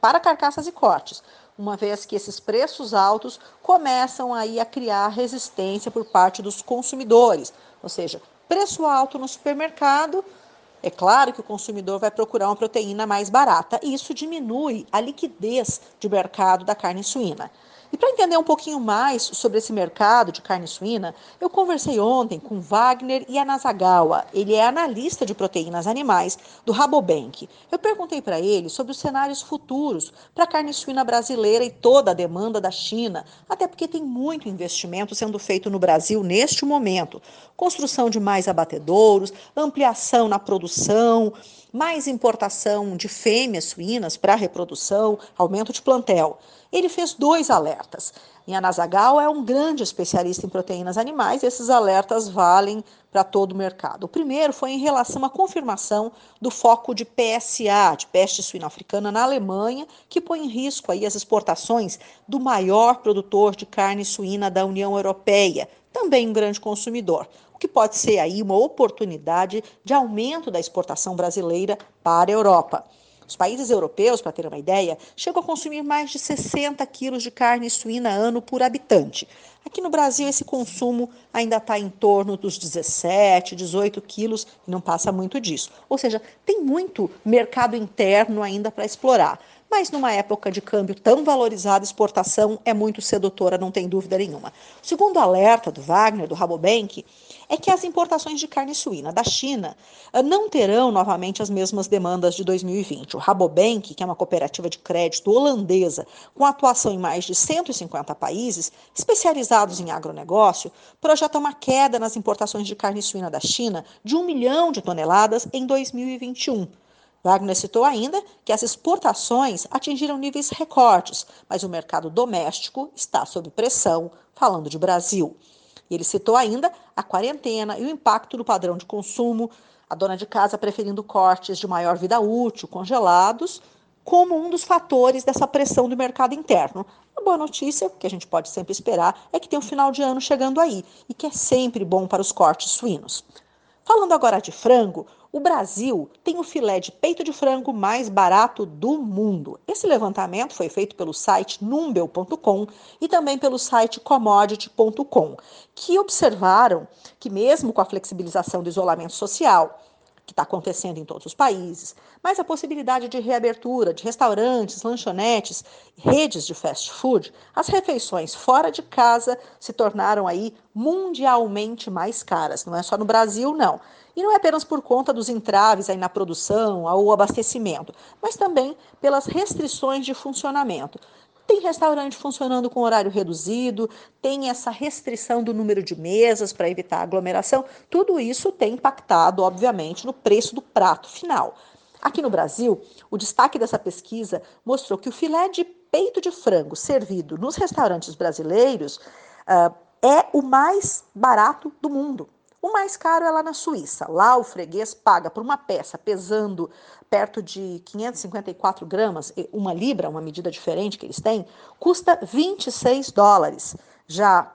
para carcaças e cortes, uma vez que esses preços altos começam aí a criar resistência por parte dos consumidores, ou seja, preço alto no supermercado, é claro que o consumidor vai procurar uma proteína mais barata e isso diminui a liquidez de mercado da carne suína. E para entender um pouquinho mais sobre esse mercado de carne suína, eu conversei ontem com Wagner Yanazagawa. Ele é analista de proteínas animais do Rabobank. Eu perguntei para ele sobre os cenários futuros para a carne suína brasileira e toda a demanda da China, até porque tem muito investimento sendo feito no Brasil neste momento. Construção de mais abatedouros, ampliação na produção, mais importação de fêmeas suínas para reprodução, aumento de plantel. Ele fez dois alertas. Yanazagawa é um grande especialista em proteínas animais, e esses alertas valem para todo o mercado. O primeiro foi em relação à confirmação do foco de PSA, de peste suína africana, na Alemanha, que põe em risco aí as exportações do maior produtor de carne suína da União Europeia, também um grande consumidor, o que pode ser aí uma oportunidade de aumento da exportação brasileira para a Europa. Os países europeus, para ter uma ideia, chegam a consumir mais de 60 quilos de carne suína ano por habitante. Aqui no Brasil, esse consumo ainda está em torno dos 17, 18 quilos e não passa muito disso. Ou seja, tem muito mercado interno ainda para explorar. Mas numa época de câmbio tão valorizado, exportação é muito sedutora, não tem dúvida nenhuma. O segundo alerta do Wagner, do Rabobank, é que as importações de carne suína da China eh, não terão novamente as mesmas demandas de 2020. O Rabobank, que é uma cooperativa de crédito holandesa com atuação em mais de 150 países, especializados em agronegócio, projeta uma queda nas importações de carne suína da China de um milhão de toneladas em 2021. Wagner citou ainda que as exportações atingiram níveis recordes, mas o mercado doméstico está sob pressão, falando de Brasil. E ele citou ainda a quarentena e o impacto no padrão de consumo, a dona de casa preferindo cortes de maior vida útil, congelados, como um dos fatores dessa pressão do mercado interno. A boa notícia, que a gente pode sempre esperar, é que tem um final de ano chegando aí e que é sempre bom para os cortes suínos. Falando agora de frango, o Brasil tem o filé de peito de frango mais barato do mundo. Esse levantamento foi feito pelo site numbel.com e também pelo site commodity.com, que observaram que, mesmo com a flexibilização do isolamento social, que está acontecendo em todos os países, mas a possibilidade de reabertura de restaurantes, lanchonetes, redes de fast food, as refeições fora de casa se tornaram aí mundialmente mais caras. Não é só no Brasil, não. E não é apenas por conta dos entraves aí na produção ou abastecimento, mas também pelas restrições de funcionamento. Tem restaurante funcionando com horário reduzido, tem essa restrição do número de mesas para evitar aglomeração. Tudo isso tem impactado, obviamente, no preço do prato final. Aqui no Brasil, o destaque dessa pesquisa mostrou que o filé de peito de frango servido nos restaurantes brasileiros uh, é o mais barato do mundo. O mais caro é lá na Suíça. Lá o freguês paga por uma peça pesando perto de 554 gramas, uma libra, uma medida diferente que eles têm, custa 26 dólares. Já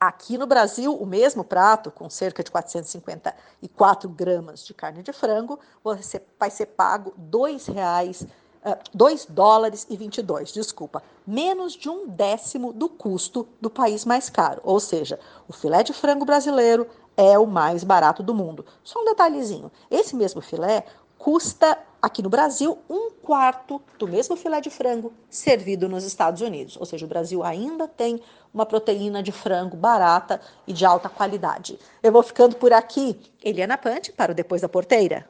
aqui no Brasil, o mesmo prato, com cerca de 454 gramas de carne de frango, você vai ser pago R$ reais 2 dólares e 22, desculpa, menos de um décimo do custo do país mais caro. Ou seja, o filé de frango brasileiro é o mais barato do mundo. Só um detalhezinho: esse mesmo filé custa aqui no Brasil um quarto do mesmo filé de frango servido nos Estados Unidos. Ou seja, o Brasil ainda tem uma proteína de frango barata e de alta qualidade. Eu vou ficando por aqui. Eliana Pante para o Depois da Porteira.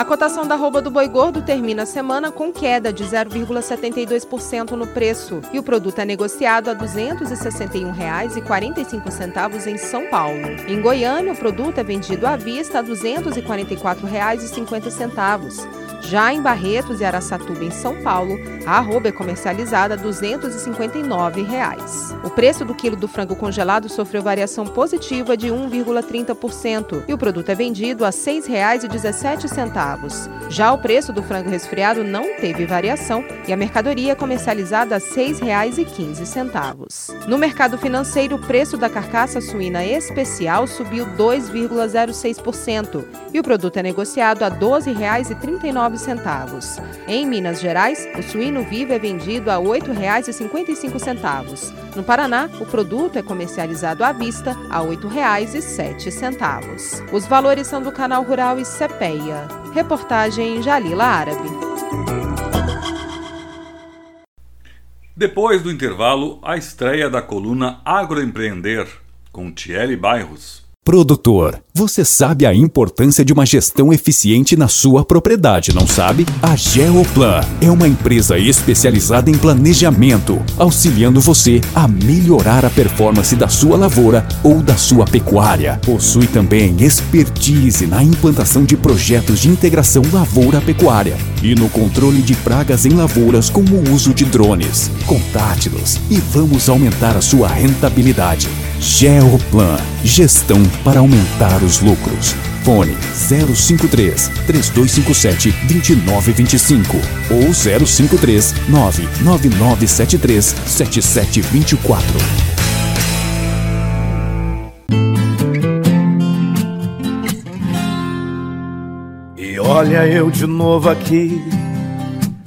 A cotação da arroba do boi gordo termina a semana com queda de 0,72% no preço e o produto é negociado a R$ 261,45 em São Paulo. Em Goiânia, o produto é vendido à vista a R$ 244,50. Já em Barretos e Araçatuba, em São Paulo, a arroba é comercializada a 259 reais. O preço do quilo do frango congelado sofreu variação positiva de 1,30% e o produto é vendido a R$ 6,17. Já o preço do frango resfriado não teve variação e a mercadoria é comercializada a R$ 6,15. No mercado financeiro, o preço da carcaça suína especial subiu 2,06% e o produto é negociado a R$ 12,39 centavos. Em Minas Gerais, o suíno vivo é vendido a R$ 8,55. No Paraná, o produto é comercializado à vista a R$ 8,07. Os valores são do Canal Rural e Cepeia. Reportagem Jalila Árabe. Depois do intervalo, a estreia da coluna Agroempreender, com Thierry Bairros. Produtor Você sabe a importância de uma gestão eficiente na sua propriedade, não sabe? A Geoplan é uma empresa especializada em planejamento, auxiliando você a melhorar a performance da sua lavoura ou da sua pecuária. Possui também expertise na implantação de projetos de integração lavoura-pecuária e no controle de pragas em lavouras com o uso de drones. Contate-nos e vamos aumentar a sua rentabilidade. Geoplan Gestão para aumentar os lucros. Fone 053 3257 2925 ou 053 99973 7724. E olha eu de novo aqui,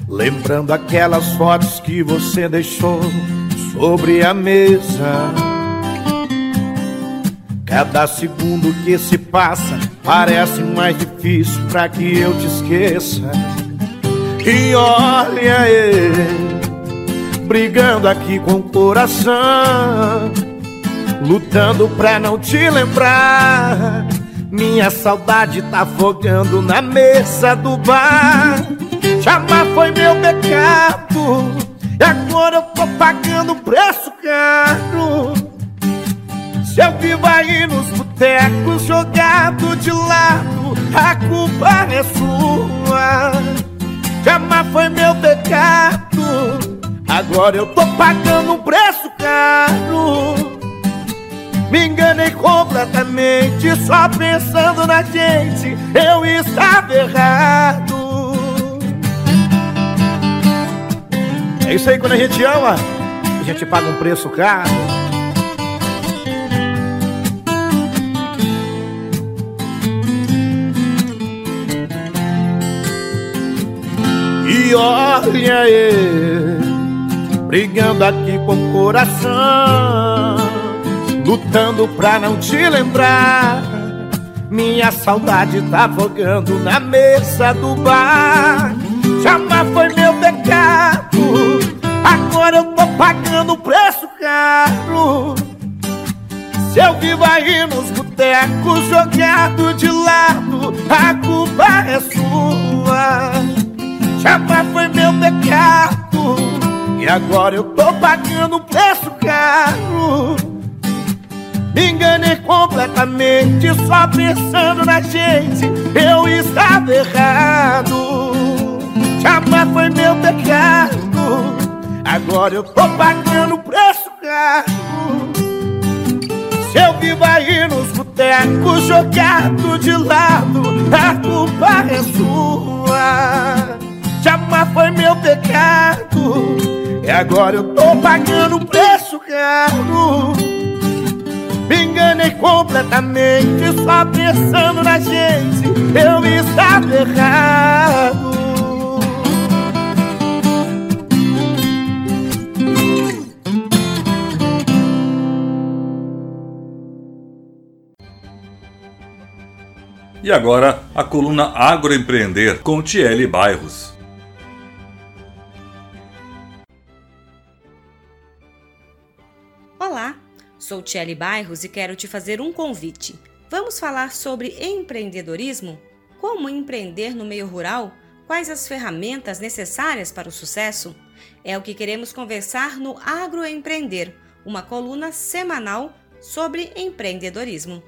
lembrando aquelas fotos que você deixou sobre a mesa. Cada segundo que se passa parece mais difícil pra que eu te esqueça. E olha ele, brigando aqui com o coração, lutando pra não te lembrar. Minha saudade tá afogando na mesa do bar. Chamar foi meu pecado, e agora eu tô pagando preço caro. Eu vivo aí nos botecos jogado de lado, a culpa é sua. Jamais foi meu pecado, agora eu tô pagando um preço caro. Me enganei completamente, só pensando na gente, eu estava errado. É isso aí, quando a gente ama, a gente paga um preço caro. Olha ele brigando aqui com o coração, lutando pra não te lembrar. Minha saudade tá afogando na mesa do bar. Jamais foi meu pecado, agora eu tô pagando o preço caro. Se eu vivo aí nos botecos jogado de lado, a culpa é sua. Jamais foi meu pecado. E agora eu tô pagando um preço caro. Me enganei completamente Só pensando na gente. Eu estava errado. Jamais foi meu pecado. Agora eu tô pagando um preço caro. Se eu vivo aí nos botecos Jogado de lado A culpa é sua Jamais foi meu pecado. E agora eu tô pagando um preço caro. Me enganei completamente Só pensando na gente. Eu estava errado. E agora a coluna Agroempreender com Tiele Bairros. Sou Tiele Bairros e quero te fazer um convite. Vamos falar sobre empreendedorismo? Como empreender no meio rural? Quais as ferramentas necessárias para o sucesso? É o que queremos conversar no Agroempreender, uma coluna semanal sobre empreendedorismo.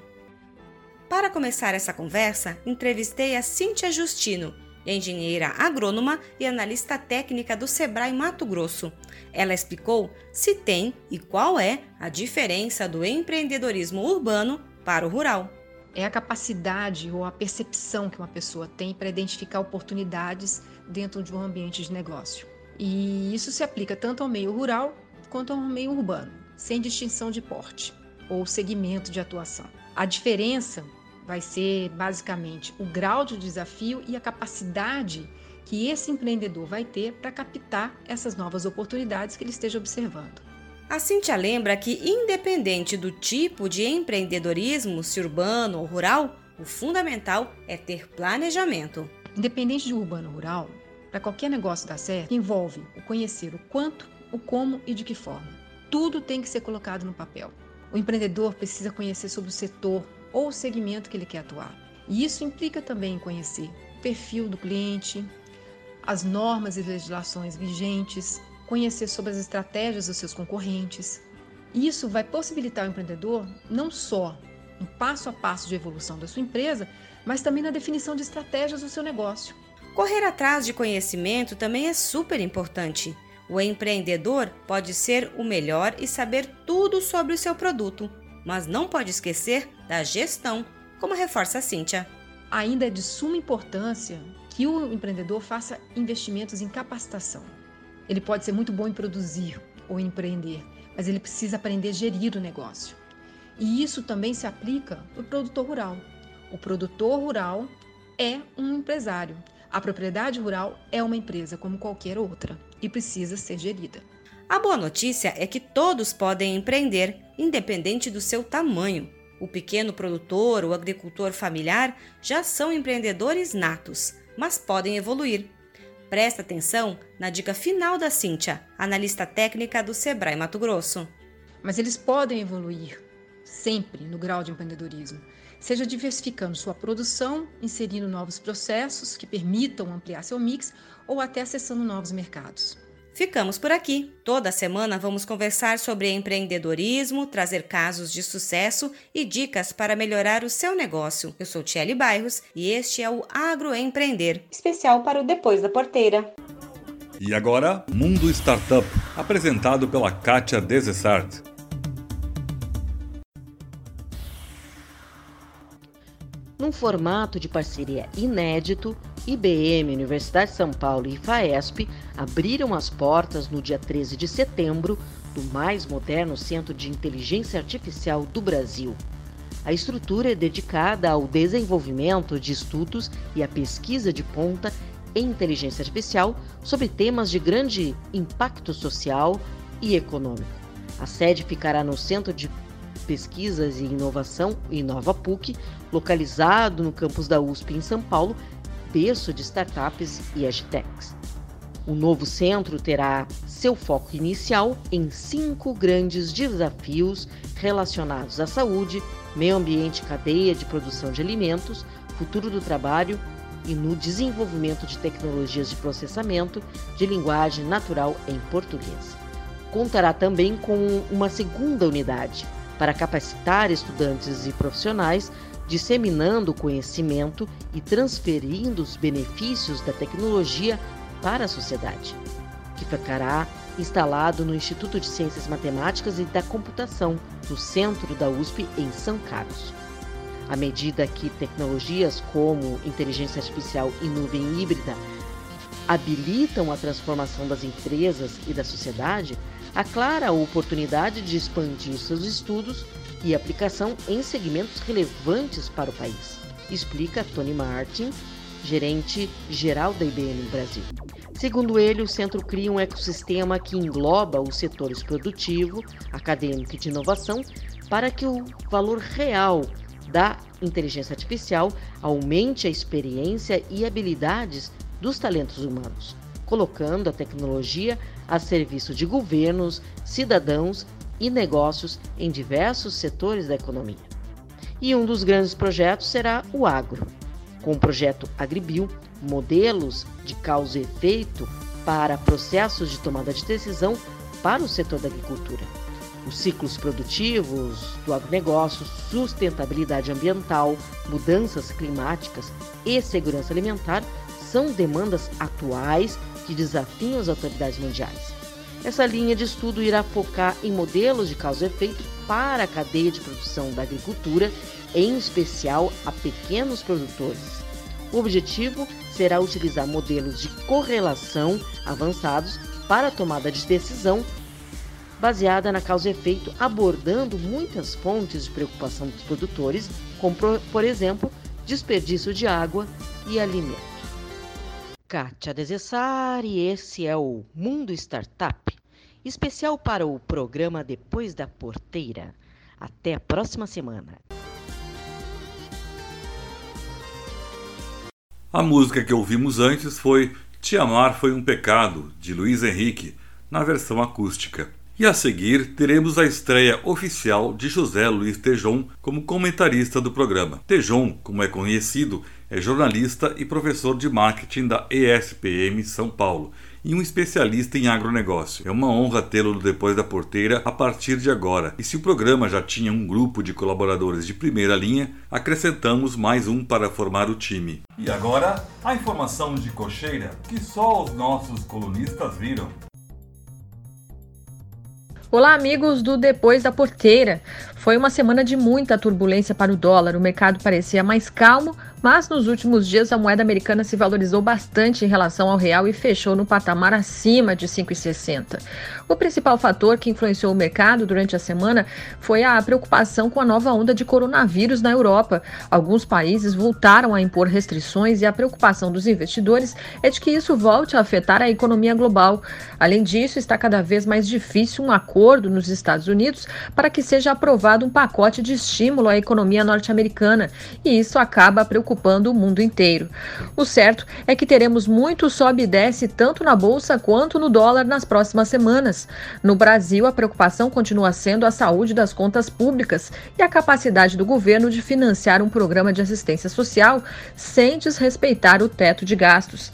Para começar essa conversa, entrevistei a Cíntia Justino, engenheira agrônoma e analista técnica do Sebrae Mato Grosso. Ela explicou se tem e qual é a diferença do empreendedorismo urbano para o rural. É a capacidade ou a percepção que uma pessoa tem para identificar oportunidades dentro de um ambiente de negócio. E isso se aplica tanto ao meio rural quanto ao meio urbano, sem distinção de porte ou segmento de atuação. A diferença vai ser basicamente o grau de desafio e a capacidade que esse empreendedor vai ter para captar essas novas oportunidades que ele esteja observando. A Cintia lembra que, independente do tipo de empreendedorismo, se urbano ou rural, o fundamental é ter planejamento. Independente de urbano ou rural, para qualquer negócio dar certo, envolve o conhecer o quanto, o como e de que forma. Tudo tem que ser colocado no papel. O empreendedor precisa conhecer sobre o setor, ou o segmento que ele quer atuar. E isso implica também conhecer o perfil do cliente, as normas e legislações vigentes, conhecer sobre as estratégias dos seus concorrentes. Isso vai possibilitar ao empreendedor não só um passo a passo de evolução da sua empresa, mas também na definição de estratégias do seu negócio. Correr atrás de conhecimento também é super importante. O empreendedor pode ser o melhor e saber tudo sobre o seu produto, mas não pode esquecer da gestão, como reforça a Cíntia. Ainda é de suma importância que o empreendedor faça investimentos em capacitação. Ele pode ser muito bom em produzir ou empreender, mas ele precisa aprender a gerir o negócio. E isso também se aplica para o produtor rural. O produtor rural é um empresário. A propriedade rural é uma empresa como qualquer outra e precisa ser gerida. A boa notícia é que todos podem empreender, independente do seu tamanho. O pequeno produtor, o agricultor familiar já são empreendedores natos, mas podem evoluir. Presta atenção na dica final da Cíntia, analista técnica do Sebrae Mato Grosso. Mas eles podem evoluir sempre no grau de empreendedorismo, seja diversificando sua produção, inserindo novos processos que permitam ampliar seu mix ou até acessando novos mercados. Ficamos por aqui. Toda semana vamos conversar sobre empreendedorismo, trazer casos de sucesso e dicas para melhorar o seu negócio. Eu sou Tiele Bairros e este é o Agroempreender, especial para o Depois da Porteira. E agora, Mundo Startup, apresentado pela Kátia Desessart. Num formato de parceria inédito, IBM, Universidade de São Paulo e FAESP abriram as portas no dia 13 de setembro do mais moderno centro de inteligência artificial do Brasil. A estrutura é dedicada ao desenvolvimento de estudos e à pesquisa de ponta em inteligência artificial sobre temas de grande impacto social e econômico. A sede ficará no Centro de Pesquisas e Inovação, Inova PUC, localizado no campus da USP em São Paulo, berço de startups e agtechs. O novo centro terá seu foco inicial em cinco grandes desafios relacionados à saúde, meio ambiente, cadeia de produção de alimentos, futuro do trabalho e no desenvolvimento de tecnologias de processamento de linguagem natural em português. Contará também com uma segunda unidade, para capacitar estudantes e profissionais, disseminando o conhecimento e transferindo os benefícios da tecnologia para a sociedade, que ficará instalado no Instituto de Ciências Matemáticas e da Computação, no centro da USP, em São Carlos. À medida que tecnologias como inteligência artificial e nuvem híbrida habilitam a transformação das empresas e da sociedade, a clara oportunidade de expandir seus estudos e aplicação em segmentos relevantes para o país, explica Tony Martin, gerente geral da IBM Brasil. Segundo ele, o centro cria um ecossistema que engloba os setores produtivo, acadêmico e de inovação para que o valor real da inteligência artificial aumente a experiência e habilidades dos talentos humanos, colocando a tecnologia a serviço de governos, cidadãos e negócios em diversos setores da economia. E um dos grandes projetos será o agro, com o projeto Agribio, modelos de causa e efeito para processos de tomada de decisão para o setor da agricultura. Os ciclos produtivos do agronegócio, sustentabilidade ambiental, mudanças climáticas e segurança alimentar são demandas atuais que desafiam as autoridades mundiais. Essa linha de estudo irá focar em modelos de causa e efeito para a cadeia de produção da agricultura, em especial a pequenos produtores. O objetivo será utilizar modelos de correlação avançados para a tomada de decisão baseada na causa e efeito, abordando muitas fontes de preocupação dos produtores, como, por exemplo, desperdício de água e alimento. Kátia Desessar e esse é o Mundo Startup, especial para o programa Depois da Porteira. Até a próxima semana. A música que ouvimos antes foi Te Amar Foi um Pecado, de Luiz Henrique, na versão acústica. E a seguir teremos a estreia oficial de José Luiz Tejon como comentarista do programa. Tejon, como é conhecido, é jornalista e professor de marketing da ESPM São Paulo e um especialista em agronegócio. É uma honra tê-lo depois da porteira a partir de agora. E se o programa já tinha um grupo de colaboradores de primeira linha, acrescentamos mais um para formar o time. E agora, a informação de cocheira que só os nossos colunistas viram. Olá, amigos do Depois da Porteira. Foi uma semana de muita turbulência para o dólar. O mercado parecia mais calmo, mas nos últimos dias a moeda americana se valorizou bastante em relação ao real e fechou no patamar acima de 5,60. O principal fator que influenciou o mercado durante a semana foi a preocupação com a nova onda de coronavírus na Europa. Alguns países voltaram a impor restrições e a preocupação dos investidores é de que isso volte a afetar a economia global. Além disso, está cada vez mais difícil um acordo nos Estados Unidos para que seja aprovado um pacote de estímulo à economia norte-americana, e isso acaba preocupando o mundo inteiro. O certo é que teremos muito sobe e desce tanto na bolsa quanto no dólar nas próximas semanas. No Brasil, a preocupação continua sendo a saúde das contas públicas e a capacidade do governo de financiar um programa de assistência social sem desrespeitar o teto de gastos.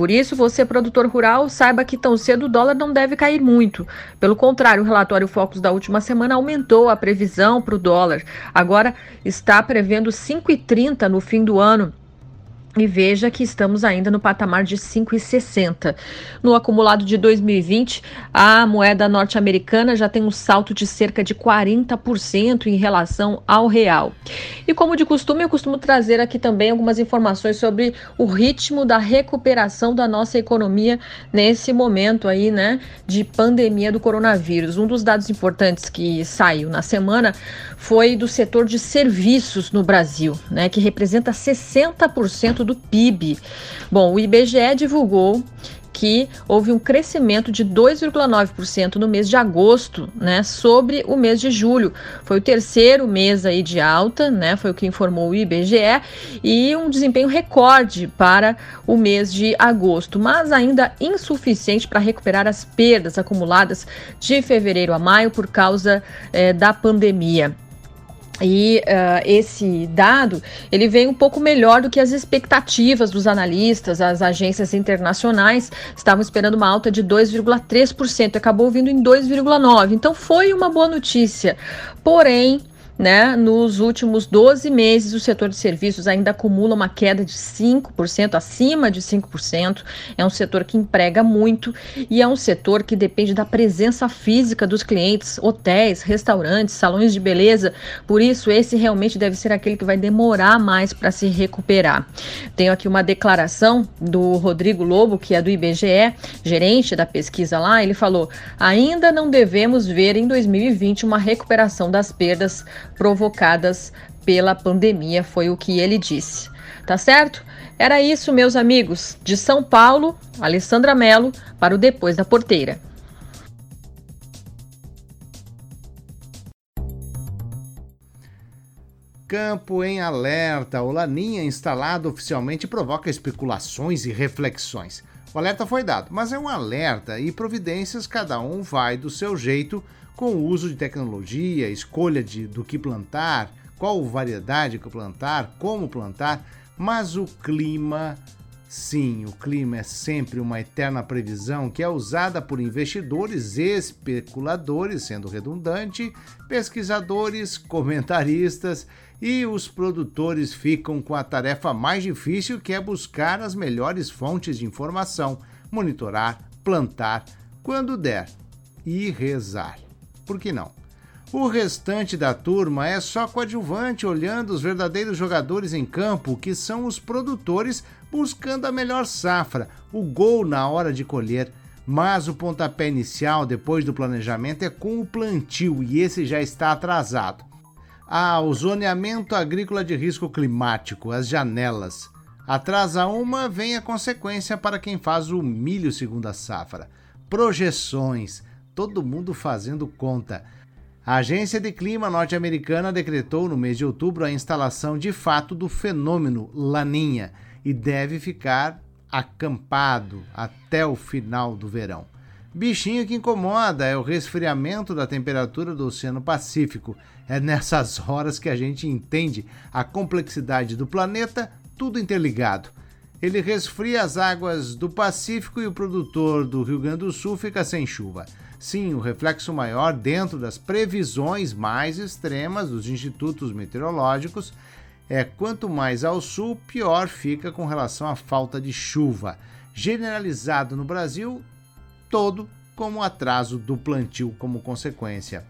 Por isso, você, produtor rural, saiba que tão cedo o dólar não deve cair muito. Pelo contrário, o relatório Focus da última semana aumentou a previsão para o dólar. Agora está prevendo 5,30 no fim do ano. E veja que estamos ainda no patamar de 5,60. No acumulado de 2020, a moeda norte-americana já tem um salto de cerca de 40% em relação ao real. E como de costume, eu costumo trazer aqui também algumas informações sobre o ritmo da recuperação da nossa economia nesse momento aí, né, de pandemia do coronavírus. Um dos dados importantes que saiu na semana foi do setor de serviços no Brasil, né, que representa 60% do PIB. Bom, o IBGE divulgou que houve um crescimento de 2,9% no mês de agosto, né, sobre o mês de julho. Foi o terceiro mês aí de alta, né, foi o que informou o IBGE, e um desempenho recorde para o mês de agosto, mas ainda insuficiente para recuperar as perdas acumuladas de fevereiro a maio por causa eh, da pandemia. E uh, esse dado ele vem um pouco melhor do que as expectativas dos analistas, as agências internacionais estavam esperando uma alta de 2,3%, acabou vindo em 2,9%. Então foi uma boa notícia. Porém, né? Nos últimos 12 meses, o setor de serviços ainda acumula uma queda de 5%, acima de 5%. É um setor que emprega muito e é um setor que depende da presença física dos clientes, hotéis, restaurantes, salões de beleza. Por isso, esse realmente deve ser aquele que vai demorar mais para se recuperar. Tenho aqui uma declaração do Rodrigo Lobo, que é do IBGE, gerente da pesquisa lá. Ele falou: ainda não devemos ver em 2020 uma recuperação das perdas provocadas pela pandemia, foi o que ele disse. Tá certo? Era isso, meus amigos. De São Paulo, Alessandra Mello, para o Depois da Porteira. Campo em alerta. O Laninha instalado oficialmente provoca especulações e reflexões. O alerta foi dado, mas é um alerta e providências cada um vai do seu jeito com o uso de tecnologia, escolha de, do que plantar, qual variedade que plantar, como plantar, mas o clima, sim, o clima é sempre uma eterna previsão que é usada por investidores, especuladores, sendo redundante, pesquisadores, comentaristas e os produtores ficam com a tarefa mais difícil que é buscar as melhores fontes de informação, monitorar, plantar, quando der, e rezar por que não? O restante da turma é só coadjuvante olhando os verdadeiros jogadores em campo, que são os produtores buscando a melhor safra, o gol na hora de colher. Mas o pontapé inicial, depois do planejamento, é com o plantio e esse já está atrasado. Ah, o zoneamento agrícola de risco climático, as janelas. Atrasa uma, vem a consequência para quem faz o milho segunda safra. Projeções todo mundo fazendo conta. A Agência de Clima norte-americana decretou no mês de outubro a instalação de fato do fenômeno Laninha e deve ficar acampado até o final do verão. Bichinho que incomoda é o resfriamento da temperatura do Oceano Pacífico. É nessas horas que a gente entende a complexidade do planeta, tudo interligado. Ele resfria as águas do Pacífico e o produtor do Rio Grande do Sul fica sem chuva. Sim, o reflexo maior dentro das previsões mais extremas dos institutos meteorológicos é quanto mais ao sul, pior fica com relação à falta de chuva, generalizado no Brasil todo como atraso do plantio como consequência.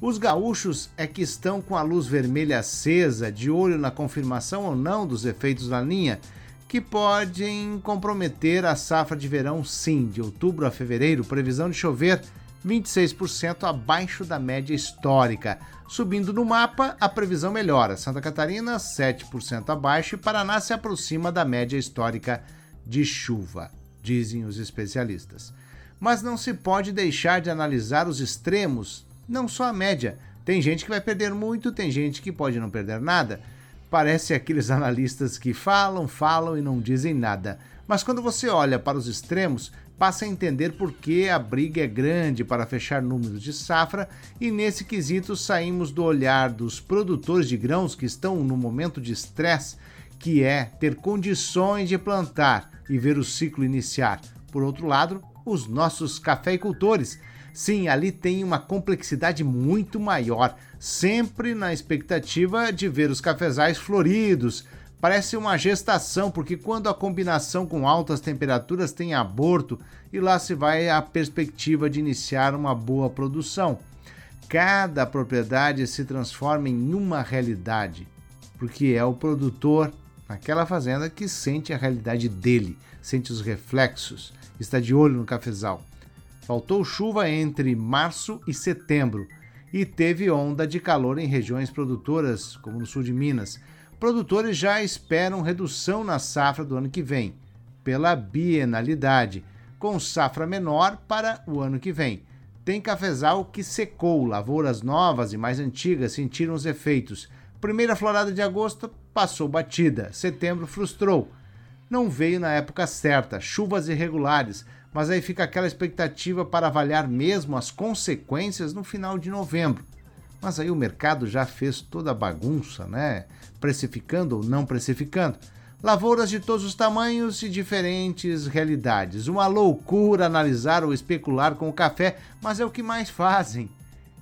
Os gaúchos é que estão com a luz vermelha acesa, de olho na confirmação ou não dos efeitos da linha, que podem comprometer a safra de verão, sim, de outubro a fevereiro, previsão de chover 26% abaixo da média histórica. Subindo no mapa, a previsão melhora. Santa Catarina, 7% abaixo e Paraná se aproxima da média histórica de chuva, dizem os especialistas. Mas não se pode deixar de analisar os extremos, não só a média. Tem gente que vai perder muito, tem gente que pode não perder nada. Parece aqueles analistas que falam, falam e não dizem nada. Mas quando você olha para os extremos, passa a entender por que a briga é grande para fechar números de safra e nesse quesito saímos do olhar dos produtores de grãos que estão no momento de estresse, que é ter condições de plantar e ver o ciclo iniciar. Por outro lado, os nossos cafeicultores. Sim, ali tem uma complexidade muito maior, sempre na expectativa de ver os cafezais floridos, Parece uma gestação, porque quando a combinação com altas temperaturas tem aborto e lá se vai a perspectiva de iniciar uma boa produção. Cada propriedade se transforma em uma realidade, porque é o produtor naquela fazenda que sente a realidade dele, sente os reflexos, está de olho no cafezal. Faltou chuva entre março e setembro e teve onda de calor em regiões produtoras, como no sul de Minas produtores já esperam redução na safra do ano que vem, pela bienalidade, com safra menor para o ano que vem. Tem cafezal que secou, lavouras novas e mais antigas sentiram os efeitos. Primeira florada de agosto passou batida, setembro frustrou. Não veio na época certa, chuvas irregulares, mas aí fica aquela expectativa para avaliar mesmo as consequências no final de novembro. Mas aí o mercado já fez toda a bagunça, né? Precificando ou não precificando. Lavouras de todos os tamanhos e diferentes realidades. Uma loucura analisar ou especular com o café, mas é o que mais fazem.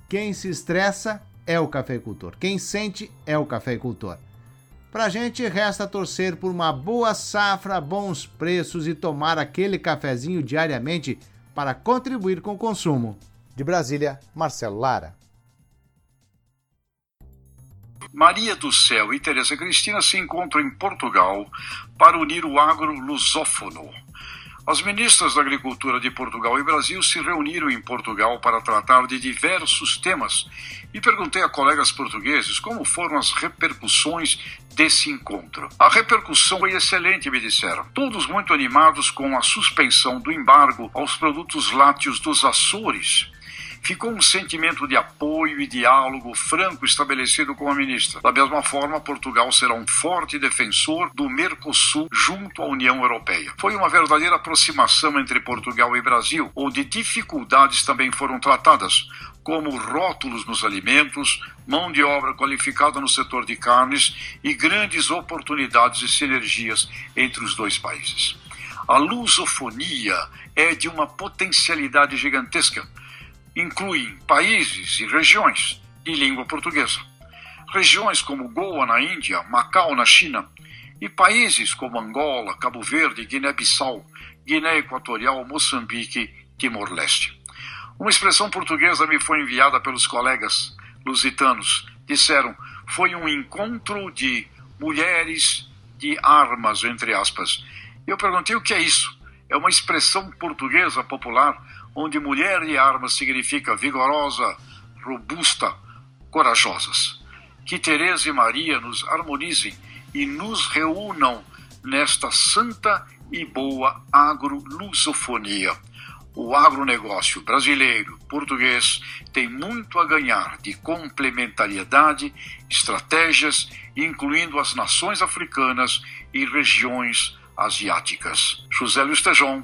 Quem se estressa é o cafeicultor. Quem sente é o cafeicultor. Pra gente resta torcer por uma boa safra, bons preços e tomar aquele cafezinho diariamente para contribuir com o consumo. De Brasília, Marcelo Lara. Maria do Céu e Teresa Cristina se encontram em Portugal para unir o agro lusófono. As ministras da Agricultura de Portugal e Brasil se reuniram em Portugal para tratar de diversos temas e perguntei a colegas portugueses como foram as repercussões desse encontro. A repercussão foi excelente, me disseram. Todos muito animados com a suspensão do embargo aos produtos lácteos dos Açores ficou um sentimento de apoio e diálogo franco estabelecido com a ministra. Da mesma forma, Portugal será um forte defensor do Mercosul junto à União Europeia. Foi uma verdadeira aproximação entre Portugal e Brasil, onde dificuldades também foram tratadas, como rótulos nos alimentos, mão de obra qualificada no setor de carnes e grandes oportunidades e sinergias entre os dois países. A lusofonia é de uma potencialidade gigantesca incluem países e regiões de língua portuguesa. Regiões como Goa na Índia, Macau na China e países como Angola, Cabo Verde, Guiné-Bissau, Guiné Equatorial, Moçambique, Timor-Leste. Uma expressão portuguesa me foi enviada pelos colegas lusitanos. Disseram: foi um encontro de mulheres de armas, entre aspas. Eu perguntei o que é isso. É uma expressão portuguesa popular onde mulher e armas significa vigorosa, robusta, corajosas. Que Teresa e Maria nos harmonizem e nos reúnam nesta santa e boa agro-lusofonia. O agronegócio brasileiro, português, tem muito a ganhar de complementariedade, estratégias, incluindo as nações africanas e regiões asiáticas. José Luiz Tejon,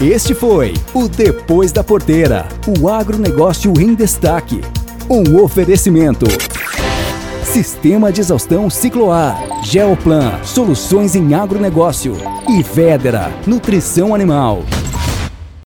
Este foi o Depois da Porteira, o agronegócio em destaque. Um oferecimento. Sistema de exaustão Cicloar, Geoplan, soluções em agronegócio e Vedera, nutrição animal.